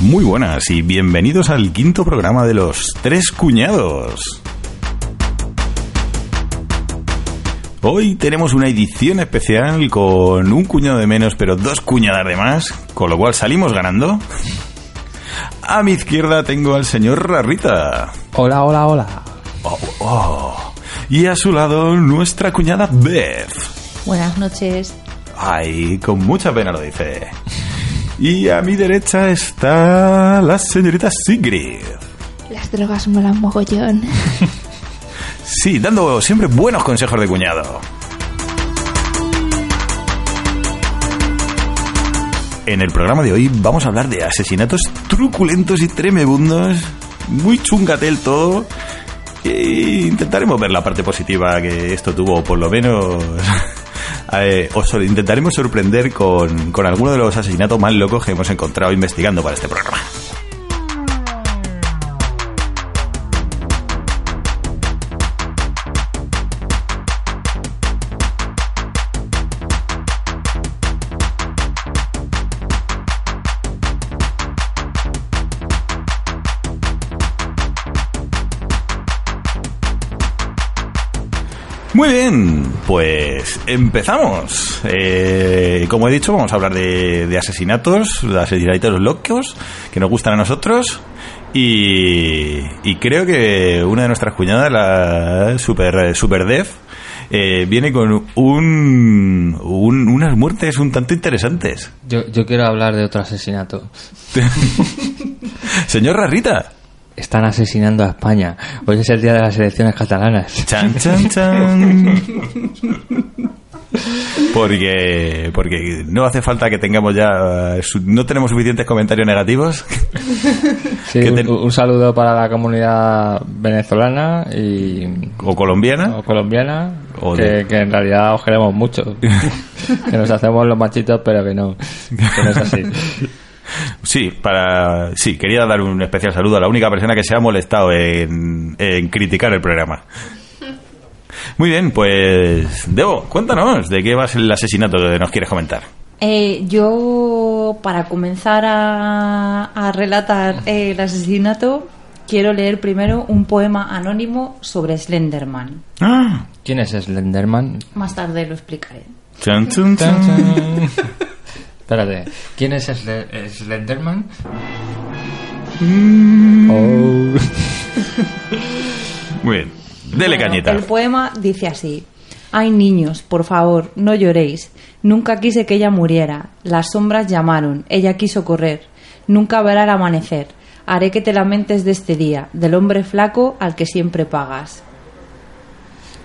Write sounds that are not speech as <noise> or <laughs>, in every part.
Muy buenas y bienvenidos al quinto programa de los Tres Cuñados. Hoy tenemos una edición especial con un cuñado de menos pero dos cuñadas de más, con lo cual salimos ganando. A mi izquierda tengo al señor Rarrita. Hola, hola, hola. Oh, oh. Y a su lado nuestra cuñada Beth. Buenas noches. Ay, con mucha pena lo dice. Y a mi derecha está la señorita Sigrid. Las drogas molan mogollón. <laughs> Sí, dando siempre buenos consejos de cuñado. En el programa de hoy vamos a hablar de asesinatos truculentos y tremebundos, muy chungatel todo. E intentaremos ver la parte positiva que esto tuvo, por lo menos. <laughs> eh, os intentaremos sorprender con, con alguno de los asesinatos más locos que hemos encontrado investigando para este programa. Muy bien, pues empezamos. Eh, como he dicho, vamos a hablar de, de asesinatos, de asesinatos locos que nos gustan a nosotros. Y, y creo que una de nuestras cuñadas, la Super, super Def, eh, viene con un, un- unas muertes un tanto interesantes. Yo, yo quiero hablar de otro asesinato. <laughs> <laughs> Señor Rarrita. Están asesinando a España. Hoy es el día de las elecciones catalanas. Chan, chan, chan. Porque, porque no hace falta que tengamos ya. No tenemos suficientes comentarios negativos. <laughs> Sí, ¿Qué un, saludo para la comunidad venezolana y O colombiana. o colombiana, O que, de- que en realidad os queremos mucho. <laughs> que nos hacemos los machitos, pero que no, que no es así. <laughs> Sí, para. Sí, quería dar un especial saludo a la única persona que se ha molestado en, en criticar el programa. Muy bien, pues. Debo, cuéntanos de qué va el asesinato que nos quieres comentar. Eh, yo, para comenzar a, a relatar eh, el asesinato, quiero leer primero un poema anónimo sobre Slenderman. ¡Ah! ¿Quién es Slenderman? Más tarde lo explicaré. Chan, chan, Chan, chan. chan. Espérate, ¿quién es Sle- Slenderman? Oh. <laughs> Muy bien. Dele Bueno, cañita. El poema dice así. Ay niños, por favor, no lloréis. Nunca quise que ella muriera. Las sombras llamaron. Ella quiso correr. Nunca verá el amanecer. Haré que te lamentes de este día, del hombre flaco al que siempre pagas.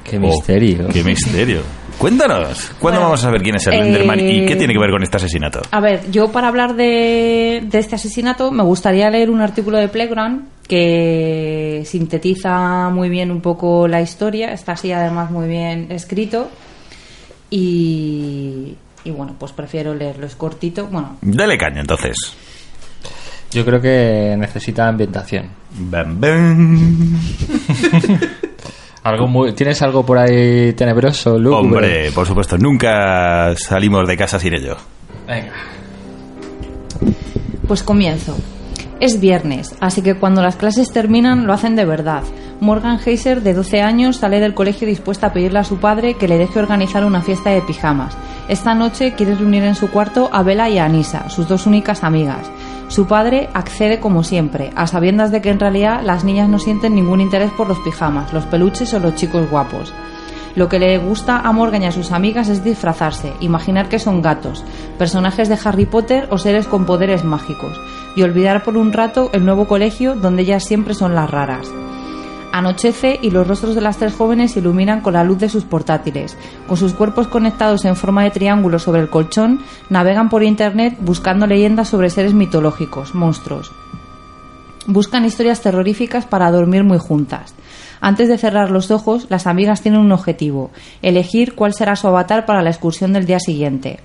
Qué Oh, misterio. qué misterio. <laughs> Cuéntanos, ¿cuándo Bueno, vamos a saber quién es el Slenderman y eh, qué tiene que ver con este asesinato? A ver, yo para hablar de, de este asesinato me gustaría leer un artículo de Playground que sintetiza muy bien un poco la historia, está así además muy bien escrito y, y bueno, pues prefiero leerlo, es cortito, bueno, Dale caña entonces. Yo creo que necesita ambientación. Bam, bam. <laughs> Algo muy, ¿Tienes algo por ahí tenebroso, lúgubre? Hombre, por supuesto, nunca salimos de casa sin ello. Venga. Pues comienzo. Es viernes, así que cuando las clases terminan lo hacen de verdad. Morgan Heiser, de 12 años, sale del colegio dispuesta a pedirle a su padre que le deje organizar una fiesta de pijamas. Esta noche quiere reunir en su cuarto a Bella y a Anisa, sus dos únicas amigas. Su padre accede como siempre, a sabiendas de que en realidad las niñas no sienten ningún interés por los pijamas, los peluches o los chicos guapos. Lo que le gusta a Morgan y a sus amigas es disfrazarse, imaginar que son gatos, personajes de Harry Potter o seres con poderes mágicos, y olvidar por un rato el nuevo colegio donde ellas siempre son las raras. Anochece y los rostros de las tres jóvenes se iluminan con la luz de sus portátiles. Con sus cuerpos conectados en forma de triángulo sobre el colchón, navegan por internet buscando leyendas sobre seres mitológicos, monstruos. Buscan historias terroríficas para dormir muy juntas. Antes de cerrar los ojos, las amigas tienen un objetivo, elegir cuál será su avatar para la excursión del día siguiente.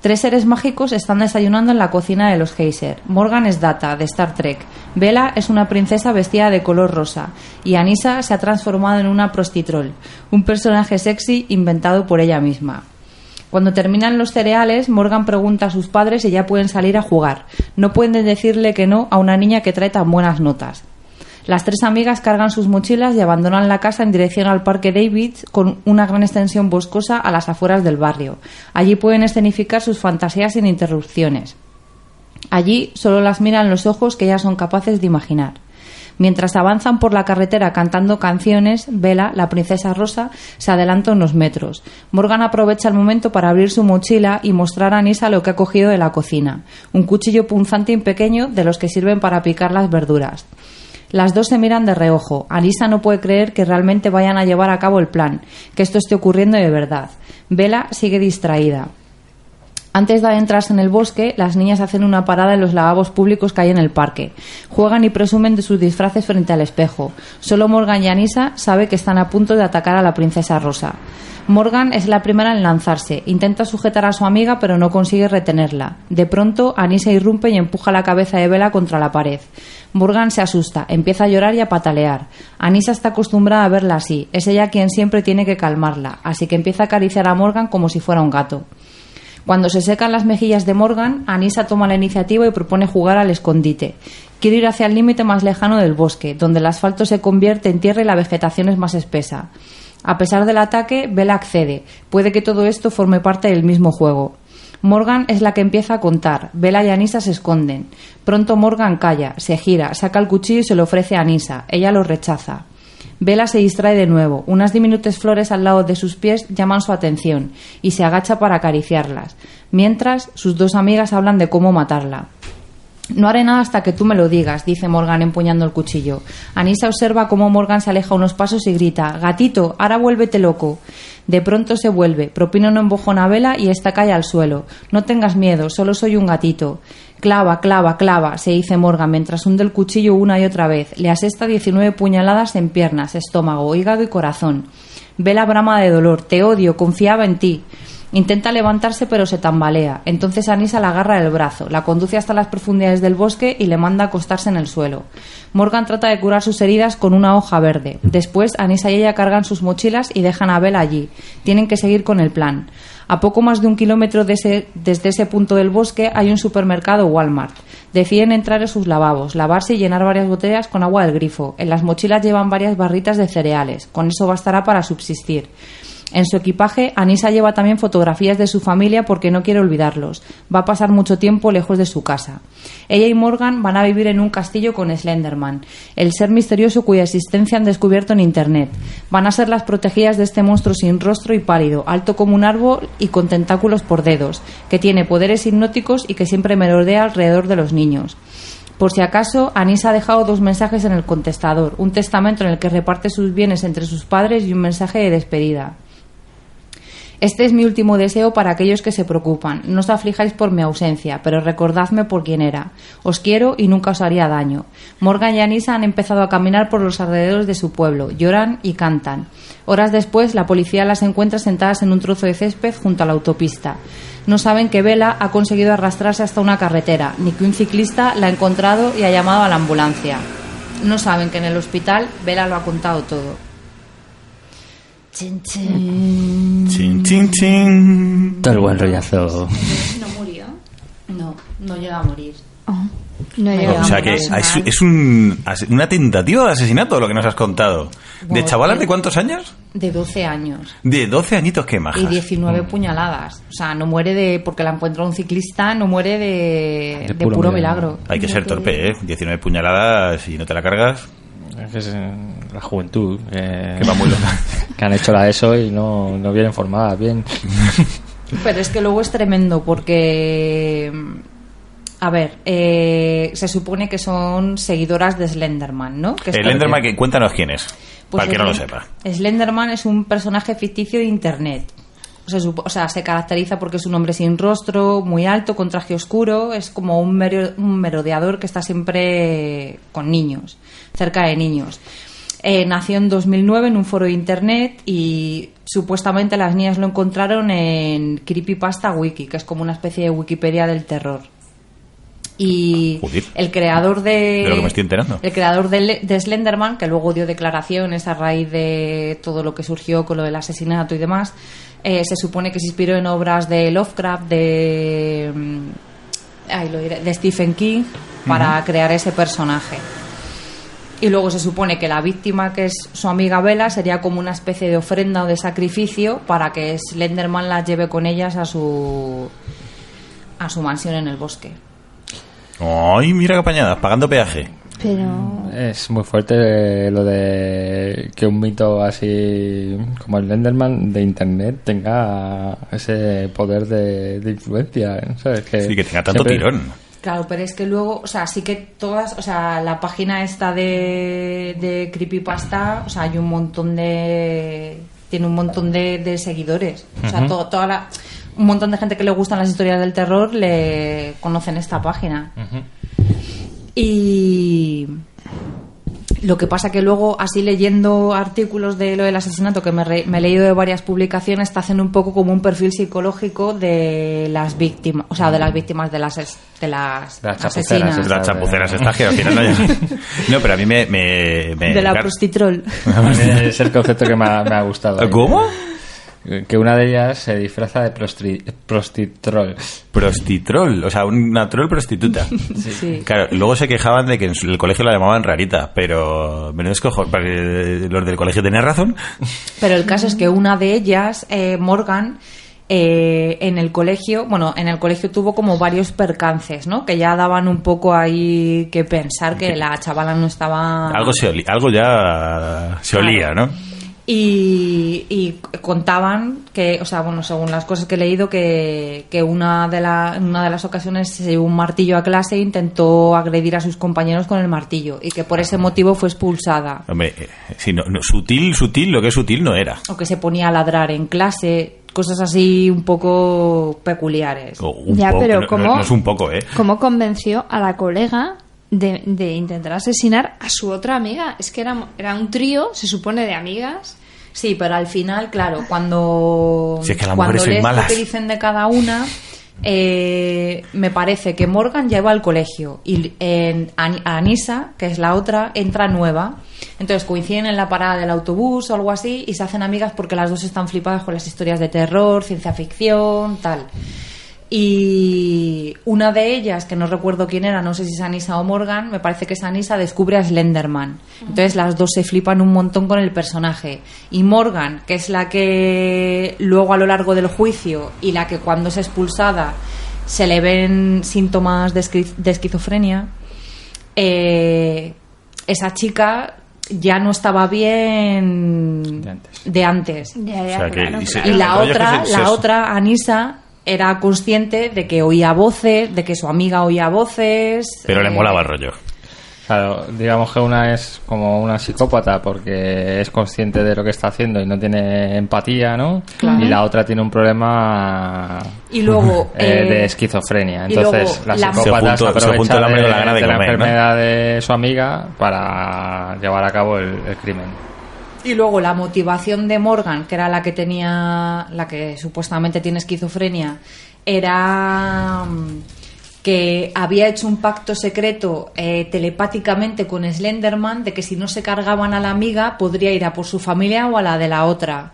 Tres seres mágicos están desayunando en la cocina de los Geyser. Morgan es Data, de Star Trek. Bella es una princesa vestida de color rosa. Y Anissa se ha transformado en una prostitrol, un personaje sexy inventado por ella misma. Cuando terminan los cereales, Morgan pregunta a sus padres si ya pueden salir a jugar. No pueden decirle que no a una niña que trae tan buenas notas. Las tres amigas cargan sus mochilas y abandonan la casa en dirección al Parque David con una gran extensión boscosa a las afueras del barrio. Allí pueden escenificar sus fantasías sin interrupciones. Allí solo las miran los ojos que ellas son capaces de imaginar. Mientras avanzan por la carretera cantando canciones, Bella, la princesa rosa, se adelanta unos metros. Morgan aprovecha el momento para abrir su mochila y mostrar a Anisa lo que ha cogido de la cocina. Un cuchillo punzante y pequeño de los que sirven para picar las verduras. Las dos se miran de reojo. Anisa no puede creer que realmente vayan a llevar a cabo el plan, que esto esté ocurriendo de verdad. Bella sigue distraída. Antes de adentrarse en el bosque, las niñas hacen una parada en los lavabos públicos que hay en el parque. Juegan y presumen de sus disfraces frente al espejo. Solo Morgan y Anisa sabe que están a punto de atacar a la princesa Rosa. Morgan es la primera en lanzarse. Intenta sujetar a su amiga, pero no consigue retenerla. De pronto, Anisa irrumpe y empuja la cabeza de Vela contra la pared. Morgan se asusta, empieza a llorar y a patalear. Anisa está acostumbrada a verla así. Es ella quien siempre tiene que calmarla, así que empieza a acariciar a Morgan como si fuera un gato. Cuando se secan las mejillas de Morgan, Anisa toma la iniciativa y propone jugar al escondite. Quiere ir hacia el límite más lejano del bosque, donde el asfalto se convierte en tierra y la vegetación es más espesa. A pesar del ataque, Bella accede. Puede que todo esto forme parte del mismo juego. Morgan es la que empieza a contar. Bella y Anisa se esconden. Pronto Morgan calla, se gira, saca el cuchillo y se lo ofrece a Anisa. Ella lo rechaza. Bella se distrae de nuevo. Unas diminutas flores al lado de sus pies llaman su atención y se agacha para acariciarlas. Mientras, sus dos amigas hablan de cómo matarla. No haré nada hasta que tú me lo digas, dice Morgan empuñando el cuchillo. Anisa observa cómo Morgan se aleja unos pasos y grita Gatito, ahora vuélvete loco. De pronto se vuelve, propina un empujón a Vela y esta cae al suelo. No tengas miedo, solo soy un gatito. Clava, clava, clava, se dice Morgan mientras hunde el cuchillo una y otra vez. Le asesta 19 puñaladas en piernas, estómago, hígado y corazón. Vela brama de dolor. Te odio, confiaba en ti. Intenta levantarse pero se tambalea. Entonces Anisa la agarra del brazo, la conduce hasta las profundidades del bosque y le manda acostarse en el suelo. Morgan trata de curar sus heridas con una hoja verde. Después Anisa y ella cargan sus mochilas y dejan a Bella allí. Tienen que seguir con el plan. A poco más de un kilómetro desde ese punto del bosque hay un supermercado Walmart. Deciden entrar en sus lavabos, lavarse y llenar varias botellas con agua del grifo. En las mochilas llevan varias barritas de cereales. Con eso bastará para subsistir. En su equipaje, Anisa lleva también fotografías de su familia porque no quiere olvidarlos. Va a pasar mucho tiempo lejos de su casa. Ella y Morgan van a vivir en un castillo con Slenderman, el ser misterioso cuya existencia han descubierto en Internet. Van a ser las protegidas de este monstruo sin rostro y pálido, alto como un árbol y con tentáculos por dedos, que tiene poderes hipnóticos y que siempre merodea alrededor de los niños. Por si acaso, Anisa ha dejado dos mensajes en el contestador, un testamento en el que reparte sus bienes entre sus padres y un mensaje de despedida. Este es mi último deseo para aquellos que se preocupan. No os aflijáis por mi ausencia, pero recordadme por quién era. Os quiero y nunca os haría daño. Morgan y Anisa han empezado a caminar por los alrededores de su pueblo. Lloran y cantan. Horas después, la policía las encuentra sentadas en un trozo de césped junto a la autopista. No saben que Vela ha conseguido arrastrarse hasta una carretera, ni que un ciclista la ha encontrado y ha llamado a la ambulancia. No saben que en el hospital Vela lo ha contado todo. Chin, chin. Chin, chin, chin. Todo el buen rollazo. ¿No murió? No, no llega a morir. Oh, no llega O sea a que es, es un, una tentativa de asesinato lo que nos has contado. ¿De chavalas de cuántos años? De 12 años. De 12 añitos, qué majas. Y 19 puñaladas. O sea, no muere de porque la encuentra un ciclista, no muere de, De de puro puro, milagro. milagro. Hay que ser torpe, ¿eh? 19 puñaladas y no te la cargas, Es que es la juventud. eh, que va muy loca. <laughs> que han hecho la ESO y no, no vienen formadas bien. Pero es que luego es tremendo porque. A ver, eh, se supone que son seguidoras de Slenderman, ¿no? Que es El como- Enderman, que cuéntanos quién es. Pues para el que no lo sepa. Slenderman es un personaje ficticio de internet. O sea, supo- o sea, se caracteriza porque es un hombre sin rostro, muy alto, con traje oscuro. Es como un, mero- un merodeador que está siempre con niños, cerca de niños. Eh, nació en 2009 en un foro de internet y supuestamente las niñas lo encontraron en Creepypasta Wiki, que es como una especie de Wikipedia del terror. Y Joder. el creador de... De lo que me estoy enterando. El creador de, Le- de Slenderman, que luego dio declaraciones a raíz de todo lo que surgió con lo del asesinato y demás, eh, se supone que se inspiró en obras de Lovecraft, de, mm, ay, lo diré, de Stephen King, para crear ese personaje. Y luego se supone que la víctima, que es su amiga Bella, sería como una especie de ofrenda o de sacrificio para que Slenderman la lleve con ellas a su a su mansión en el bosque. Ay, mira qué apañadas, pagando peaje. Pero. Es muy fuerte lo de que un mito así como el Enderman de internet tenga ese poder de, de influencia. ¿sabes? Que Sí, que tenga tanto siempre- tirón. Claro, pero es que luego, o sea, sí que todas, o sea, la página esta de, de Creepypasta, o sea, hay un montón de. Tiene un montón de, de seguidores. O sea, to- toda la, un montón de gente que le gustan las historias del terror le conocen esta página. Y. Lo que pasa que luego, así leyendo artículos de lo del asesinato, que me, re- me he leído de varias publicaciones, te hacen un poco como un perfil psicológico de las víctimas, o sea, de las víctimas de las, de las, De las chapuceras, es Las chapuceras estas que al final no hay- <laughs> No, pero a mí me... me, me- de la claro. prostitrol. <laughs> Es el concepto que me ha, me ha gustado. ¿Cómo? Que una de ellas se disfraza de prostri- prostitrol. Prostitrol, o sea, una troll prostituta. <laughs> Sí. Claro, luego se quejaban de que en el colegio la llamaban rarita, pero menudo escojo, porque los del colegio tenían razón. Pero el caso es que una de ellas, eh, Morgan, eh, en el colegio, bueno, en el colegio tuvo como varios percances, ¿no? Que ya daban un poco ahí que pensar que la chavala no estaba... Algo se olía, algo ya se olía, ¿no? Y, y contaban que, o sea, bueno, según las cosas que he leído, que, que una, de la, en una de las ocasiones se llevó un martillo a clase e intentó agredir a sus compañeros con el martillo y que por ese motivo fue expulsada. Hombre, eh, si no, no, sutil, sutil, lo que es sutil no era. O que se ponía a ladrar en clase, cosas así un poco peculiares. Un Ya, poco, pero no- no- ¿cómo? no es un poco, ¿eh? ¿Cómo convenció a la colega de, de intentar asesinar a su otra amiga? Es que era, era un trío, se supone, de amigas. Sí, pero al final, claro, cuando, Si es que las cuando mujeres son lees malas. lo que dicen de cada una, eh, me parece que Morgan ya va al colegio y en, An- Anisa, que es la otra, entra nueva. Entonces coinciden en la parada del autobús o algo así y se hacen amigas porque las dos están flipadas con las historias de terror, ciencia ficción, tal. Y una de ellas, que no recuerdo quién era, no sé si es Anisa o Morgan, me parece que es Anisa, descubre a Slenderman. Entonces las dos se flipan un montón con el personaje. Y Morgan, que es la que luego a lo largo del juicio y la que cuando es expulsada se le ven síntomas de, esqui- de esquizofrenia, eh, esa chica ya no estaba bien De antes. de antes. Ya, ya, O sea, que- claro, y se- claro. Y la otra, se- se- la otra, Anisa, era consciente de que oía voces, de que su amiga oía voces. Pero le eh, molaba el rollo. Claro, digamos que una es como una psicópata porque es consciente de lo que está haciendo y no tiene empatía, ¿no? Claro. Y la otra tiene un problema Y luego. eh, <laughs> eh, de esquizofrenia. y Entonces, luego la la- psicópata Se se, juntó- se aprovecha el hambre de, la de de la comer, ¿no? enfermedad de su amiga para llevar a cabo el, el crimen. Y luego la motivación de Morgan, que era la que tenía, la que supuestamente tiene esquizofrenia, era mm, que había hecho un pacto secreto eh, telepáticamente con Slenderman de que si no se cargaban a la amiga podría ir a por su familia o a la de la otra.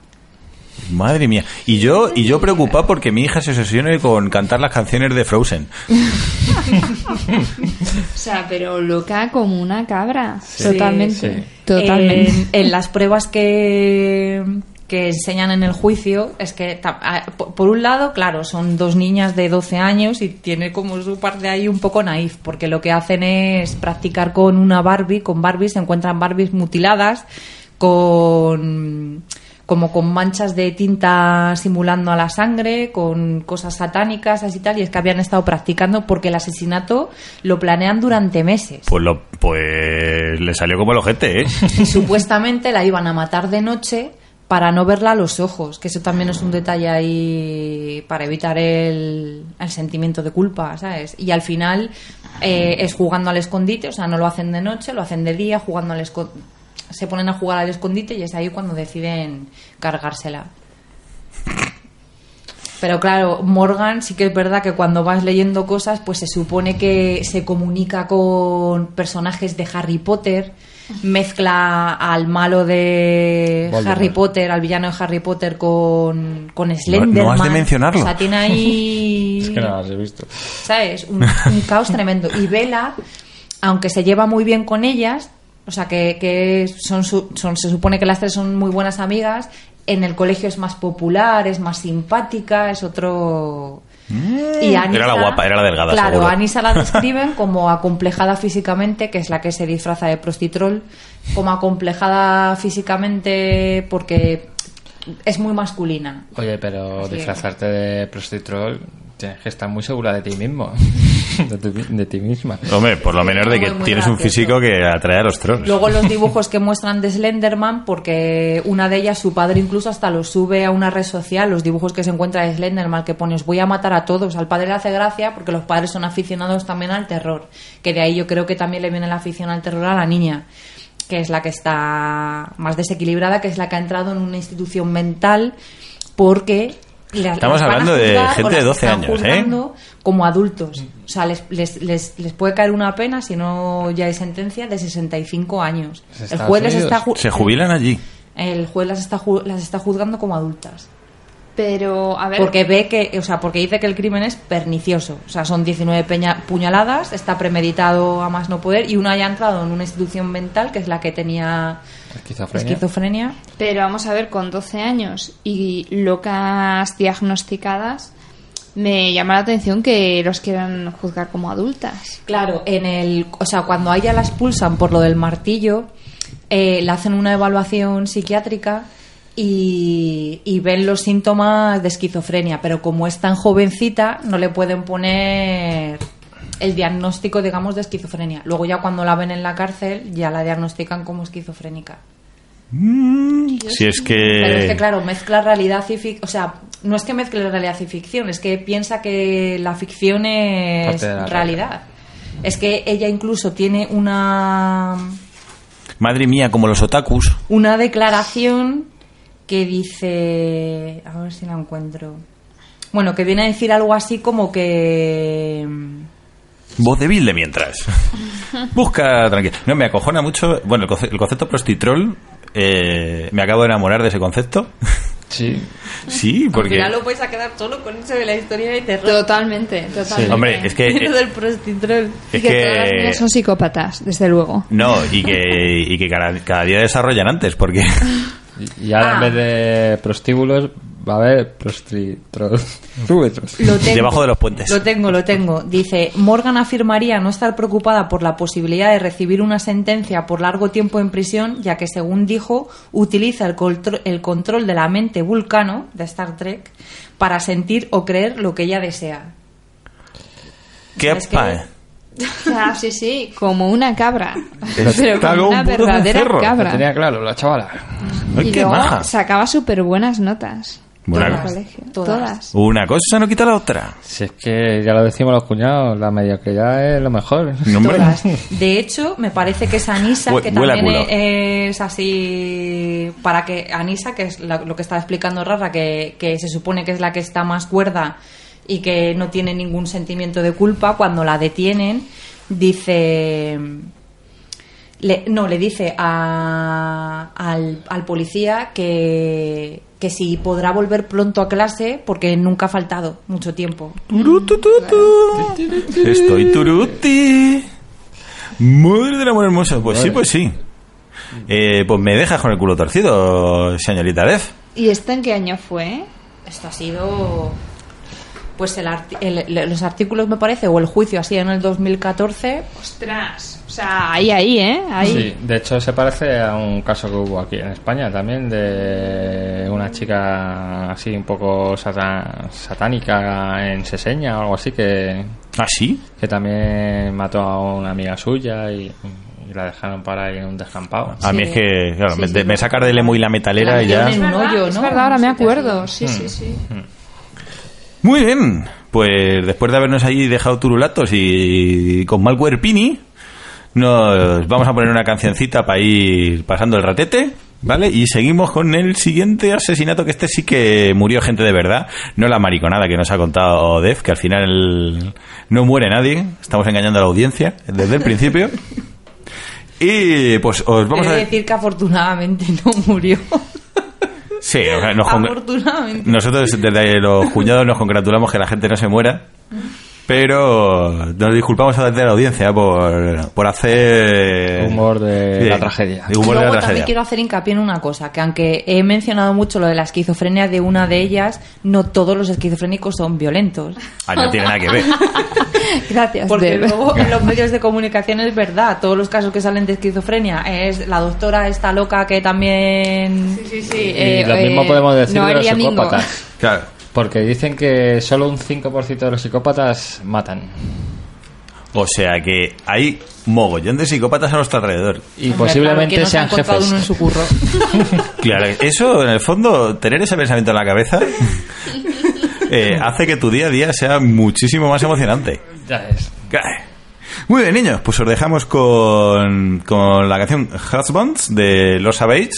Madre mía. Y yo, y yo preocupado porque mi hija se obsesione con cantar las canciones de Frozen. O sea, pero loca como una cabra. Sí, totalmente. sí. Totalmente. En, en las pruebas que, que enseñan en el juicio, es que, por un lado, claro, son dos niñas de 12 años y tiene como su parte ahí un poco naif, porque lo que hacen es practicar con una Barbie, con Barbies, se encuentran Barbies mutiladas, con como con manchas de tinta simulando a la sangre, con cosas satánicas, así tal, y es que habían estado practicando porque el asesinato lo planean durante meses. Pues lo, pues le salió como el ojete, ¿eh? y <laughs> supuestamente la iban a matar de noche para no verla a los ojos, que eso también es un detalle ahí para evitar el, el sentimiento de culpa, ¿sabes? Y al final eh, es jugando al escondite, o sea, no lo hacen de noche, lo hacen de día, jugando al escondite. Se ponen a jugar al escondite y es ahí cuando deciden cargársela. Pero claro, Morgan sí que es verdad que cuando vas leyendo cosas, pues se supone que se comunica con personajes de Harry Potter, mezcla al malo de Voldemort. Harry Potter, al villano de Harry Potter con, con Slenderman. has de mencionarlo. O sea, tiene ahí... <laughs> Es que no las he visto. ¿sabes? Un, un caos tremendo. Y Vela, aunque se lleva muy bien con ellas, o sea, que, que son, su- son, se supone que las tres son muy buenas amigas, en el colegio es más popular, es más simpática, es otro... Y Mm. Era la guapa, era la delgada, Claro, seguro. Anisa la <laughs> describen como acomplejada físicamente, que es la que se disfraza de prostitrol, como acomplejada físicamente porque es muy masculina. Oye, pero Así es. disfrazarte de prostitrol tienes que estar muy segura de ti mismo. <laughs> <laughs> de, tu- de ti misma. Hombre, por lo menos de que Muy, muy tienes un físico que atrae a los trolls. Luego los <laughs> dibujos que muestran de Slenderman, porque una de ellas, su padre incluso hasta los sube a una red social, los dibujos que se encuentra de Slenderman, que pone, os voy a matar a todos. Al padre le hace gracia porque los padres son aficionados también al terror, que de ahí yo creo que también le viene la afición al terror a la niña, que es la que está más desequilibrada, que es la que ha entrado en una institución mental porque... la- Estamos hablando de juzgar gente de las 12 están años, ¿eh? juzgando como adultos. O sea, les, les, les, les puede caer una pena, si no ya hay sentencia, de 65 años. ¿Es El juez, les está, ju- Se jubilan allí. el juez las está, ju- las está juzgando como adultas. Pero, a ver. Porque ve que, o sea, porque dice que el crimen es pernicioso. O sea, son 19 peña- puñaladas, está premeditado a más no poder y una ya ha entrado en una institución mental que es la que tenía Esquizofrenia. esquizofrenia. Pero vamos a ver, con 12 años y locas diagnosticadas, me llama la atención que los quieran juzgar como adultas. Claro, en el, o sea, cuando a ella la expulsan por lo del martillo, eh, le hacen una evaluación psiquiátrica y, y ven los síntomas de esquizofrenia, pero como es tan jovencita, no le pueden poner el diagnóstico, digamos, de esquizofrenia. Luego ya cuando la ven en la cárcel, ya la diagnostican como esquizofrénica. Si es que... Pero es que, claro, mezcla realidad y ficción. O sea, no es que mezcle realidad y ficción, es que piensa que la ficción es realidad. Es que ella incluso tiene una, Madre mía, como los otakus. una declaración que dice. A ver si la encuentro. Bueno, que viene a decir algo así como que. Voz débil de mientras. <laughs> Busca tranquilo. No, me acojona mucho. Bueno, el, conce- el concepto prostitrol. eh, me acabo de enamorar de ese concepto. <laughs> Sí. sí, porque. Al final lo vais a quedar solo con eso de la historia de terror. Totalmente, totalmente. Hombre, es que. Lo del prostitrol. Y Es que, todas las niñas que. son psicópatas, desde luego. No, y que, y que cada, cada día desarrollan antes, porque. <laughs> Y ahora Ah. en vez de prostíbulos va a haber <laughs> tengo. Debajo de los puentes. Lo tengo, lo tengo. Dice, Morgan afirmaría no estar preocupada por la posibilidad de recibir una sentencia por largo tiempo en prisión, ya que, según dijo, utiliza el, contro- el control de la mente vulcano de Star Trek para sentir o creer lo que ella desea. ¿Qué ¿Sabes qué? pa- Ah, sí, sí, como una cabra. Pero como una verdadera cabra. tenía claro, la chavala. Ay, y qué luego maja. sacaba súper buenas notas. Buena en el cosa. colegio. Todas. Todas. Una cosa no quita la otra. Si es que ya lo decimos los cuñados, la mediocridad es lo mejor. <laughs> No, hombre. Todas. De hecho, me parece que es Anisa, Hue- que también es así. Para que Anisa, que es la- lo que estaba explicando Rafa, que, que se supone que es la que está más cuerda y que no tiene ningún sentimiento de culpa, cuando la detienen, dice. le- no, le dice a- al, al policía que, que si podrá volver pronto a clase porque nunca ha faltado mucho tiempo. Turutututu. Estoy turuti. Madre del amor hermoso. Pues sí, pues sí. Eh, pues me dejas con el culo torcido, señorita Dev. ¿Y esto en qué año fue? Esto ha sido. Pues el arti- el- le- los artículos, me parece, o el juicio así en el 2014. Ostras. O sea, ahí, ahí, ¿eh? Ahí. Sí, de hecho se parece a un caso que hubo aquí en España también de una chica así un poco satánica en Seseña o algo así que, ¿Ah, sí? que también mató a una amiga suya y, y la dejaron para ahí en un descampado. A mí Sí. es que, claro, Sí, me, sí, de- me sacar del emo y la metalera La y ya. en un hoyo, es ¿no? verdad, ahora me acuerdo. Sí, sí, sí. Muy bien. Pues después de habernos ahí dejado turulatos y con mal cuerpini, nos vamos a poner una cancioncita para ir pasando el ratete. ¿Vale? Y seguimos con el siguiente asesinato, que este sí que murió gente de verdad, no la mariconada que nos ha contado Dev, que al final no muere nadie, estamos engañando a la audiencia desde el principio. Y pues os vamos He a de decir que afortunadamente no murió. Sí, o sea, nos afortunadamente. nosotros desde los cuñados nos congratulamos que la gente no se muera, pero nos disculpamos a la audiencia por, por hacer... Humor de Sí, la tragedia. de humor de Luego la también tragedia. quiero hacer hincapié en una cosa, que aunque he mencionado mucho lo de la esquizofrenia de una de ellas, no todos los esquizofrénicos son violentos. Ah, no tiene nada que ver. <laughs> Gracias, Porque Deb. luego en los medios de comunicación es verdad, todos los casos que salen de esquizofrenia es la doctora esta loca que también... Sí, sí. Y lo mismo podemos decir de los psicópatas. Claro. Porque dicen que solo un 5% de los psicópatas matan. O sea que hay mogollón de psicópatas a nuestro alrededor. Y Hombre, posiblemente claro, no sean encontrado jefes. uno en su curro. <laughs> Claro, eso en el fondo, tener ese pensamiento en la cabeza <laughs> eh, hace que tu día a día sea muchísimo más emocionante. Ya es. Muy bien, niños, pues os dejamos con, con la canción Husbands de Los Savage,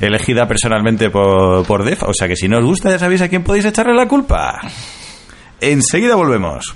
elegida personalmente por, por Def. O sea que si no os gusta, ya sabéis a quién podéis echarle la culpa. Enseguida volvemos.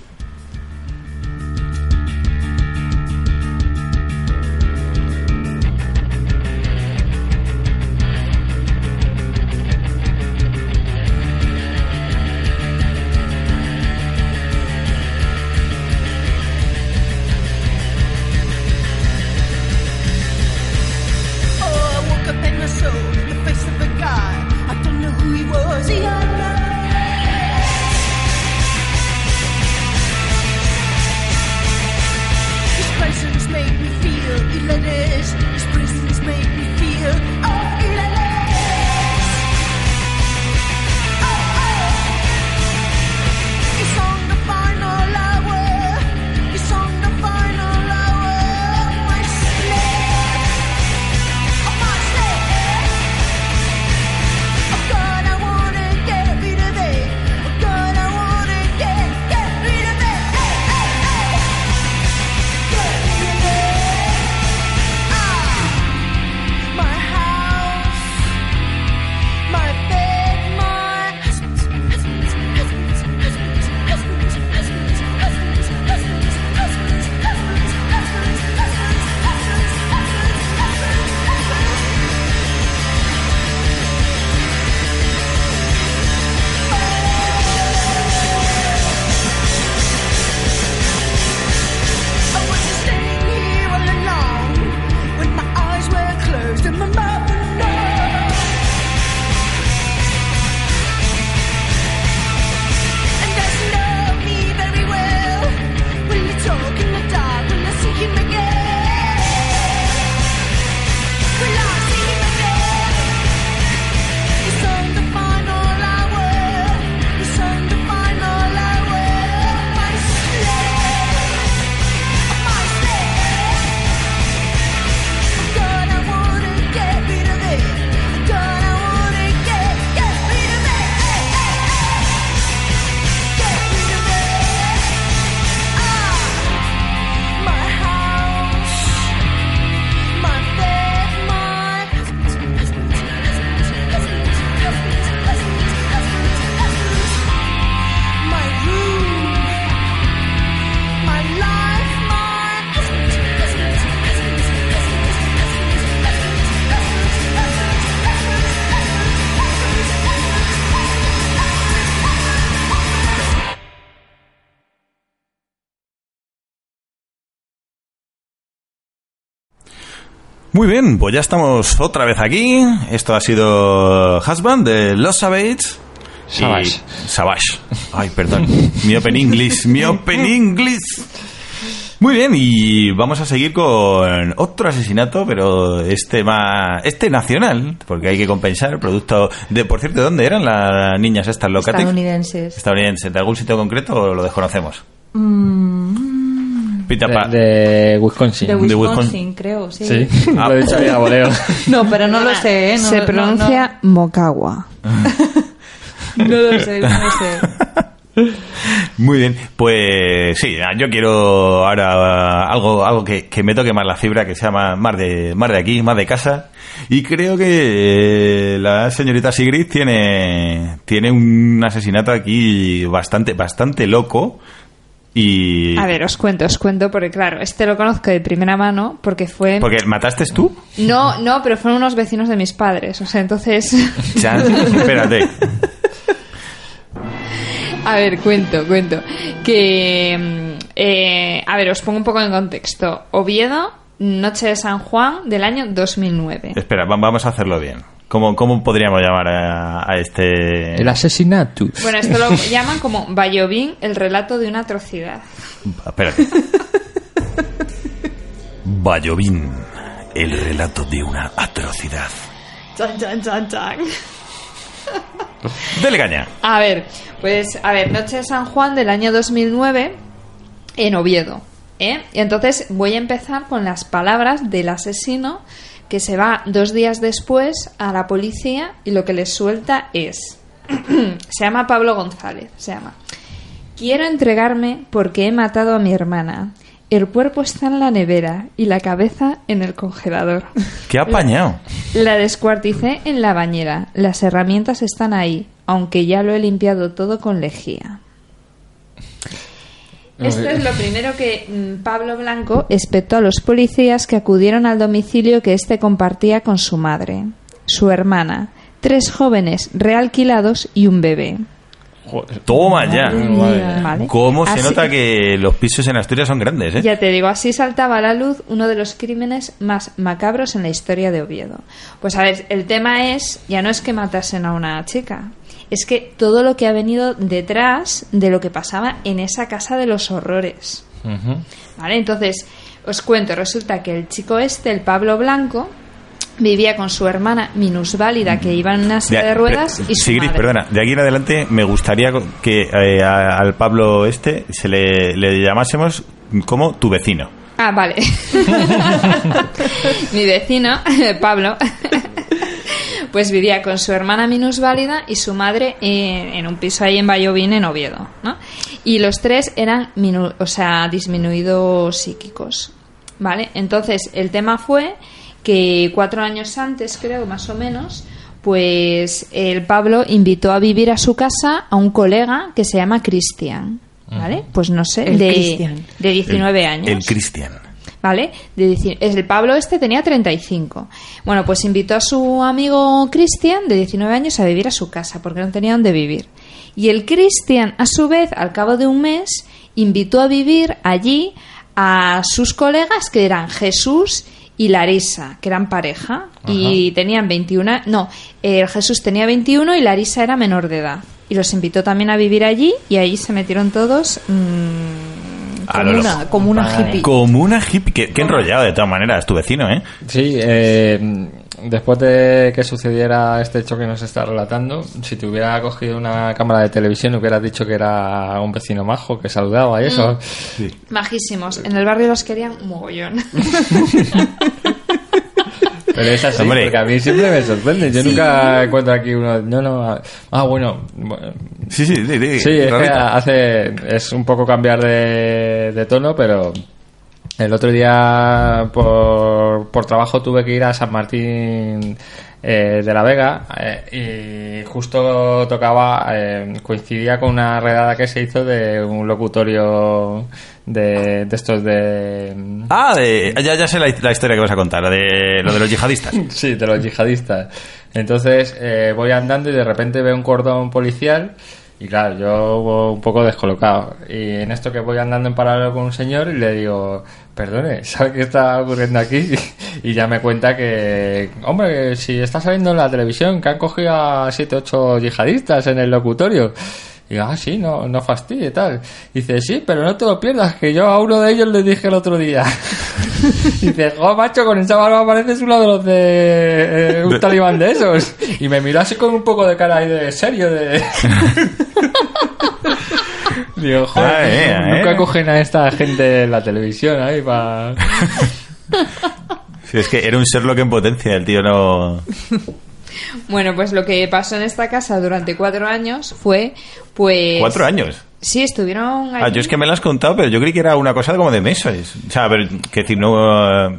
Muy bien, pues ya estamos otra vez aquí. Esto ha sido Husband de Los Savage. Savage. Y- Savage. Ay, perdón. <laughs> mi Open English. Mi Open English. Muy bien, y vamos a seguir con otro asesinato, pero este más, este nacional, porque hay que compensar, producto de, por cierto, ¿de dónde eran las niñas estas locas? Estadounidenses. Estadounidenses, ¿de algún sitio concreto o lo desconocemos? Pita pa- De, de Wisconsin. De creo, sí. Sí, Ah. <laughs> lo he dicho bien a voleo. No, pero no lo sé, ¿eh? No, Se no, pronuncia Mocagua. No, <laughs> no lo sé, no lo sé. <laughs> Muy bien, pues sí, yo quiero ahora algo algo que, que me toque más la fibra, que sea más, más de más de aquí, más de casa. Y creo que eh, la señorita Sigrid tiene tiene un asesinato aquí bastante bastante loco y A ver, os cuento, os cuento, porque claro, este lo conozco de primera mano, porque fue... porque mataste tú. No, no, pero fueron unos vecinos de mis padres, o sea, entonces... <laughs> Chan, espérate. <laughs> A ver, cuento, cuento. Que. mm, eh, a ver, os pongo un poco en contexto. Oviedo, Noche de San Juan del año 2009. Espera, va- vamos a hacerlo bien. ¿Cómo, cómo podríamos llamar a, a este El asesinato. Bueno, esto lo <laughs> llaman como Bayovín, el relato de una atrocidad. Espérate. Bayovín, el relato de una atrocidad. Chan, chan, chan, chan. Dele caña. A ver, pues, a ver, Noche de San Juan del año 2009 en Oviedo. ¿eh? Y entonces voy a empezar con las palabras del asesino que se va dos días después a la policía y lo que les suelta es. <clears throat> se llama Pablo González, se llama. Quiero entregarme porque he matado a mi hermana. El cuerpo está en la nevera y la cabeza en el congelador. <laughs> ¿Qué apañado? La descuarticé en la bañera. Las herramientas están ahí, aunque ya lo he limpiado todo con lejía. Esto es lo primero que mm, Pablo Blanco espetó a los policías que acudieron al domicilio que éste compartía con su madre, su hermana, tres jóvenes realquilados y un bebé. Toma ya. ¿Vale? ¿Cómo se Así- nota que los pisos en Asturias son grandes, eh? Ya te digo, así saltaba a la luz uno de los crímenes más macabros en la historia de Oviedo. Pues a ver, el tema es, ya no es que matasen a una chica, es que todo lo que ha venido detrás de lo que pasaba en esa casa de los horrores. ¿Vale? Entonces, os cuento, resulta que el chico este, el Pablo Blanco, vivía con su hermana minusválida que iba en una silla de ruedas y su Sigrid, madre. perdona, de aquí en adelante me gustaría que eh, a- al Pablo este se le, le llamásemos como tu vecino. Ah, vale. <laughs> Mi vecino, <laughs> Pablo, <laughs> pues vivía con su hermana minusválida y su madre en, en un piso ahí en Bayovín, en Oviedo, ¿no? Y los tres eran, minu- o sea, disminuidos psíquicos, ¿vale? Entonces, el tema fue que cuatro años antes, creo, más o menos, pues el Pablo invitó a vivir a su casa a un colega que se llama Cristian, ¿vale? Pues no sé, El de, de 19 El- años. El Cristian. ¿Vale? De es el Pablo este tenía 35. Bueno, pues invitó a su amigo Cristian de 19 años a vivir a su casa porque no tenía dónde vivir. Y el Cristian, a su vez, al cabo de un mes, invitó a vivir allí a sus colegas que eran Jesús y Larisa, que eran pareja y tenían 21. No, el Jesús tenía 21 y Larisa era menor de edad. Y los invitó también a vivir allí y ahí se metieron todos mm, Como una, como una Vale. hippie. Como una hippie. Qué, qué enrollado de todas maneras, tu vecino, ¿eh? Sí, eh, después de que sucediera este hecho que nos está relatando, si te hubiera cogido una cámara de televisión, hubieras dicho que era un vecino majo que saludaba y eso. majísimos. En el barrio los querían mogollón. <laughs> Pero es así, Hombre. porque a mí siempre me sorprende. Yo nunca encuentro aquí uno. No, no. Ah, bueno. bueno, Sí, sí, sí. Sí, Sí, es que hace. Es un poco cambiar de, de tono, pero. El otro día por, por trabajo tuve que ir a San Martín eh, de la Vega eh, y justo tocaba, eh, coincidía con una redada que se hizo de un locutorio de, de estos de... Ah, de- ya, ya sé la, la historia que vas a contar, la de lo de los yihadistas. <laughs> Sí, de los yihadistas. Entonces eh, voy andando y de repente veo un cordón policial y claro, yo un poco descolocado. Y en esto que voy andando en paralelo con un señor y le digo, perdone, ¿sabe qué está ocurriendo aquí? <laughs> Y ya me cuenta que, hombre, si está saliendo en la televisión que han cogido a 7, 8 yihadistas en el locutorio. Y digo, ah, sí, no, no fastidie y tal. Dice, sí, pero no te lo pierdas, que yo a uno de ellos le dije el otro día. <laughs> Dice, jo, macho, con esa barba pareces uno de los de eh, un talibán de <laughs> esos. Y me miró así con un poco de cara ahí de serio, de... <laughs> Digo, joder, Ah, eh, nunca eh. cogen a esta gente en la televisión ahí para... Sí, es que era un Sherlock en potencia, el tío no... Bueno, pues lo que pasó en esta casa durante cuatro años fue, pues... ¿Cuatro años? Sí, estuvieron Ah, yo es que me lo has contado, pero yo creí que era una cosa como de meses. O sea, pero, que decir, no... eh,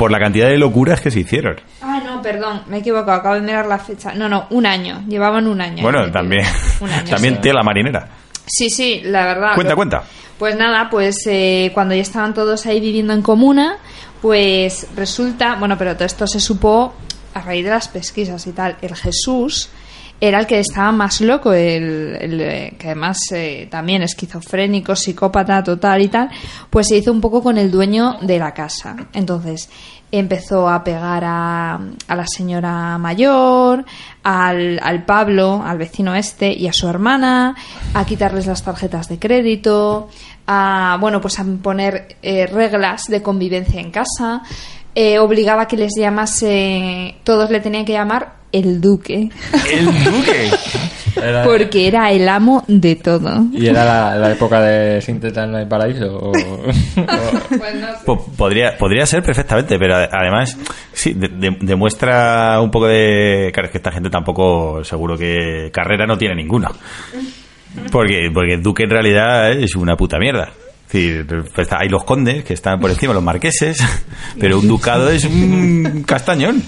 por la cantidad de locuras que se hicieron. Ah, no, perdón, me he equivocado, acabo de mirar la fecha. No, no, un año, llevaban un año. Bueno, también, <laughs> Un año, <laughs> también sí. tela marinera. Sí, sí, la verdad. Cuenta, cuenta. Pues nada, pues eh, cuando ya estaban todos ahí viviendo en comuna, pues resulta, bueno, pero todo esto se supo a raíz de las pesquisas y tal. El Jesús era el que estaba más loco, el, el, eh, que además eh, también esquizofrénico, psicópata total y tal, pues se hizo un poco con el dueño de la casa. Entonces empezó a pegar a, a la señora mayor, al, al Pablo, al vecino este y a su hermana, a quitarles las tarjetas de crédito, a bueno pues a poner eh, reglas de convivencia en casa, eh, obligaba a que les llamase, todos le tenían que llamar el duque, El duque. <laughs> Era- porque era el amo de todo. ¿Y era la, la época de Sintetán no hay paraíso? O, o- <laughs> Pues no sé. Po- podría, podría ser perfectamente, pero ade- además, sí, de- de- demuestra un poco de. Claro, es que esta gente tampoco, seguro que carrera no tiene ninguna. Porque, porque el Duque en realidad es una puta mierda. Decir, pues, hay los condes que están por encima, los marqueses, <laughs> pero un ducado es un castañón.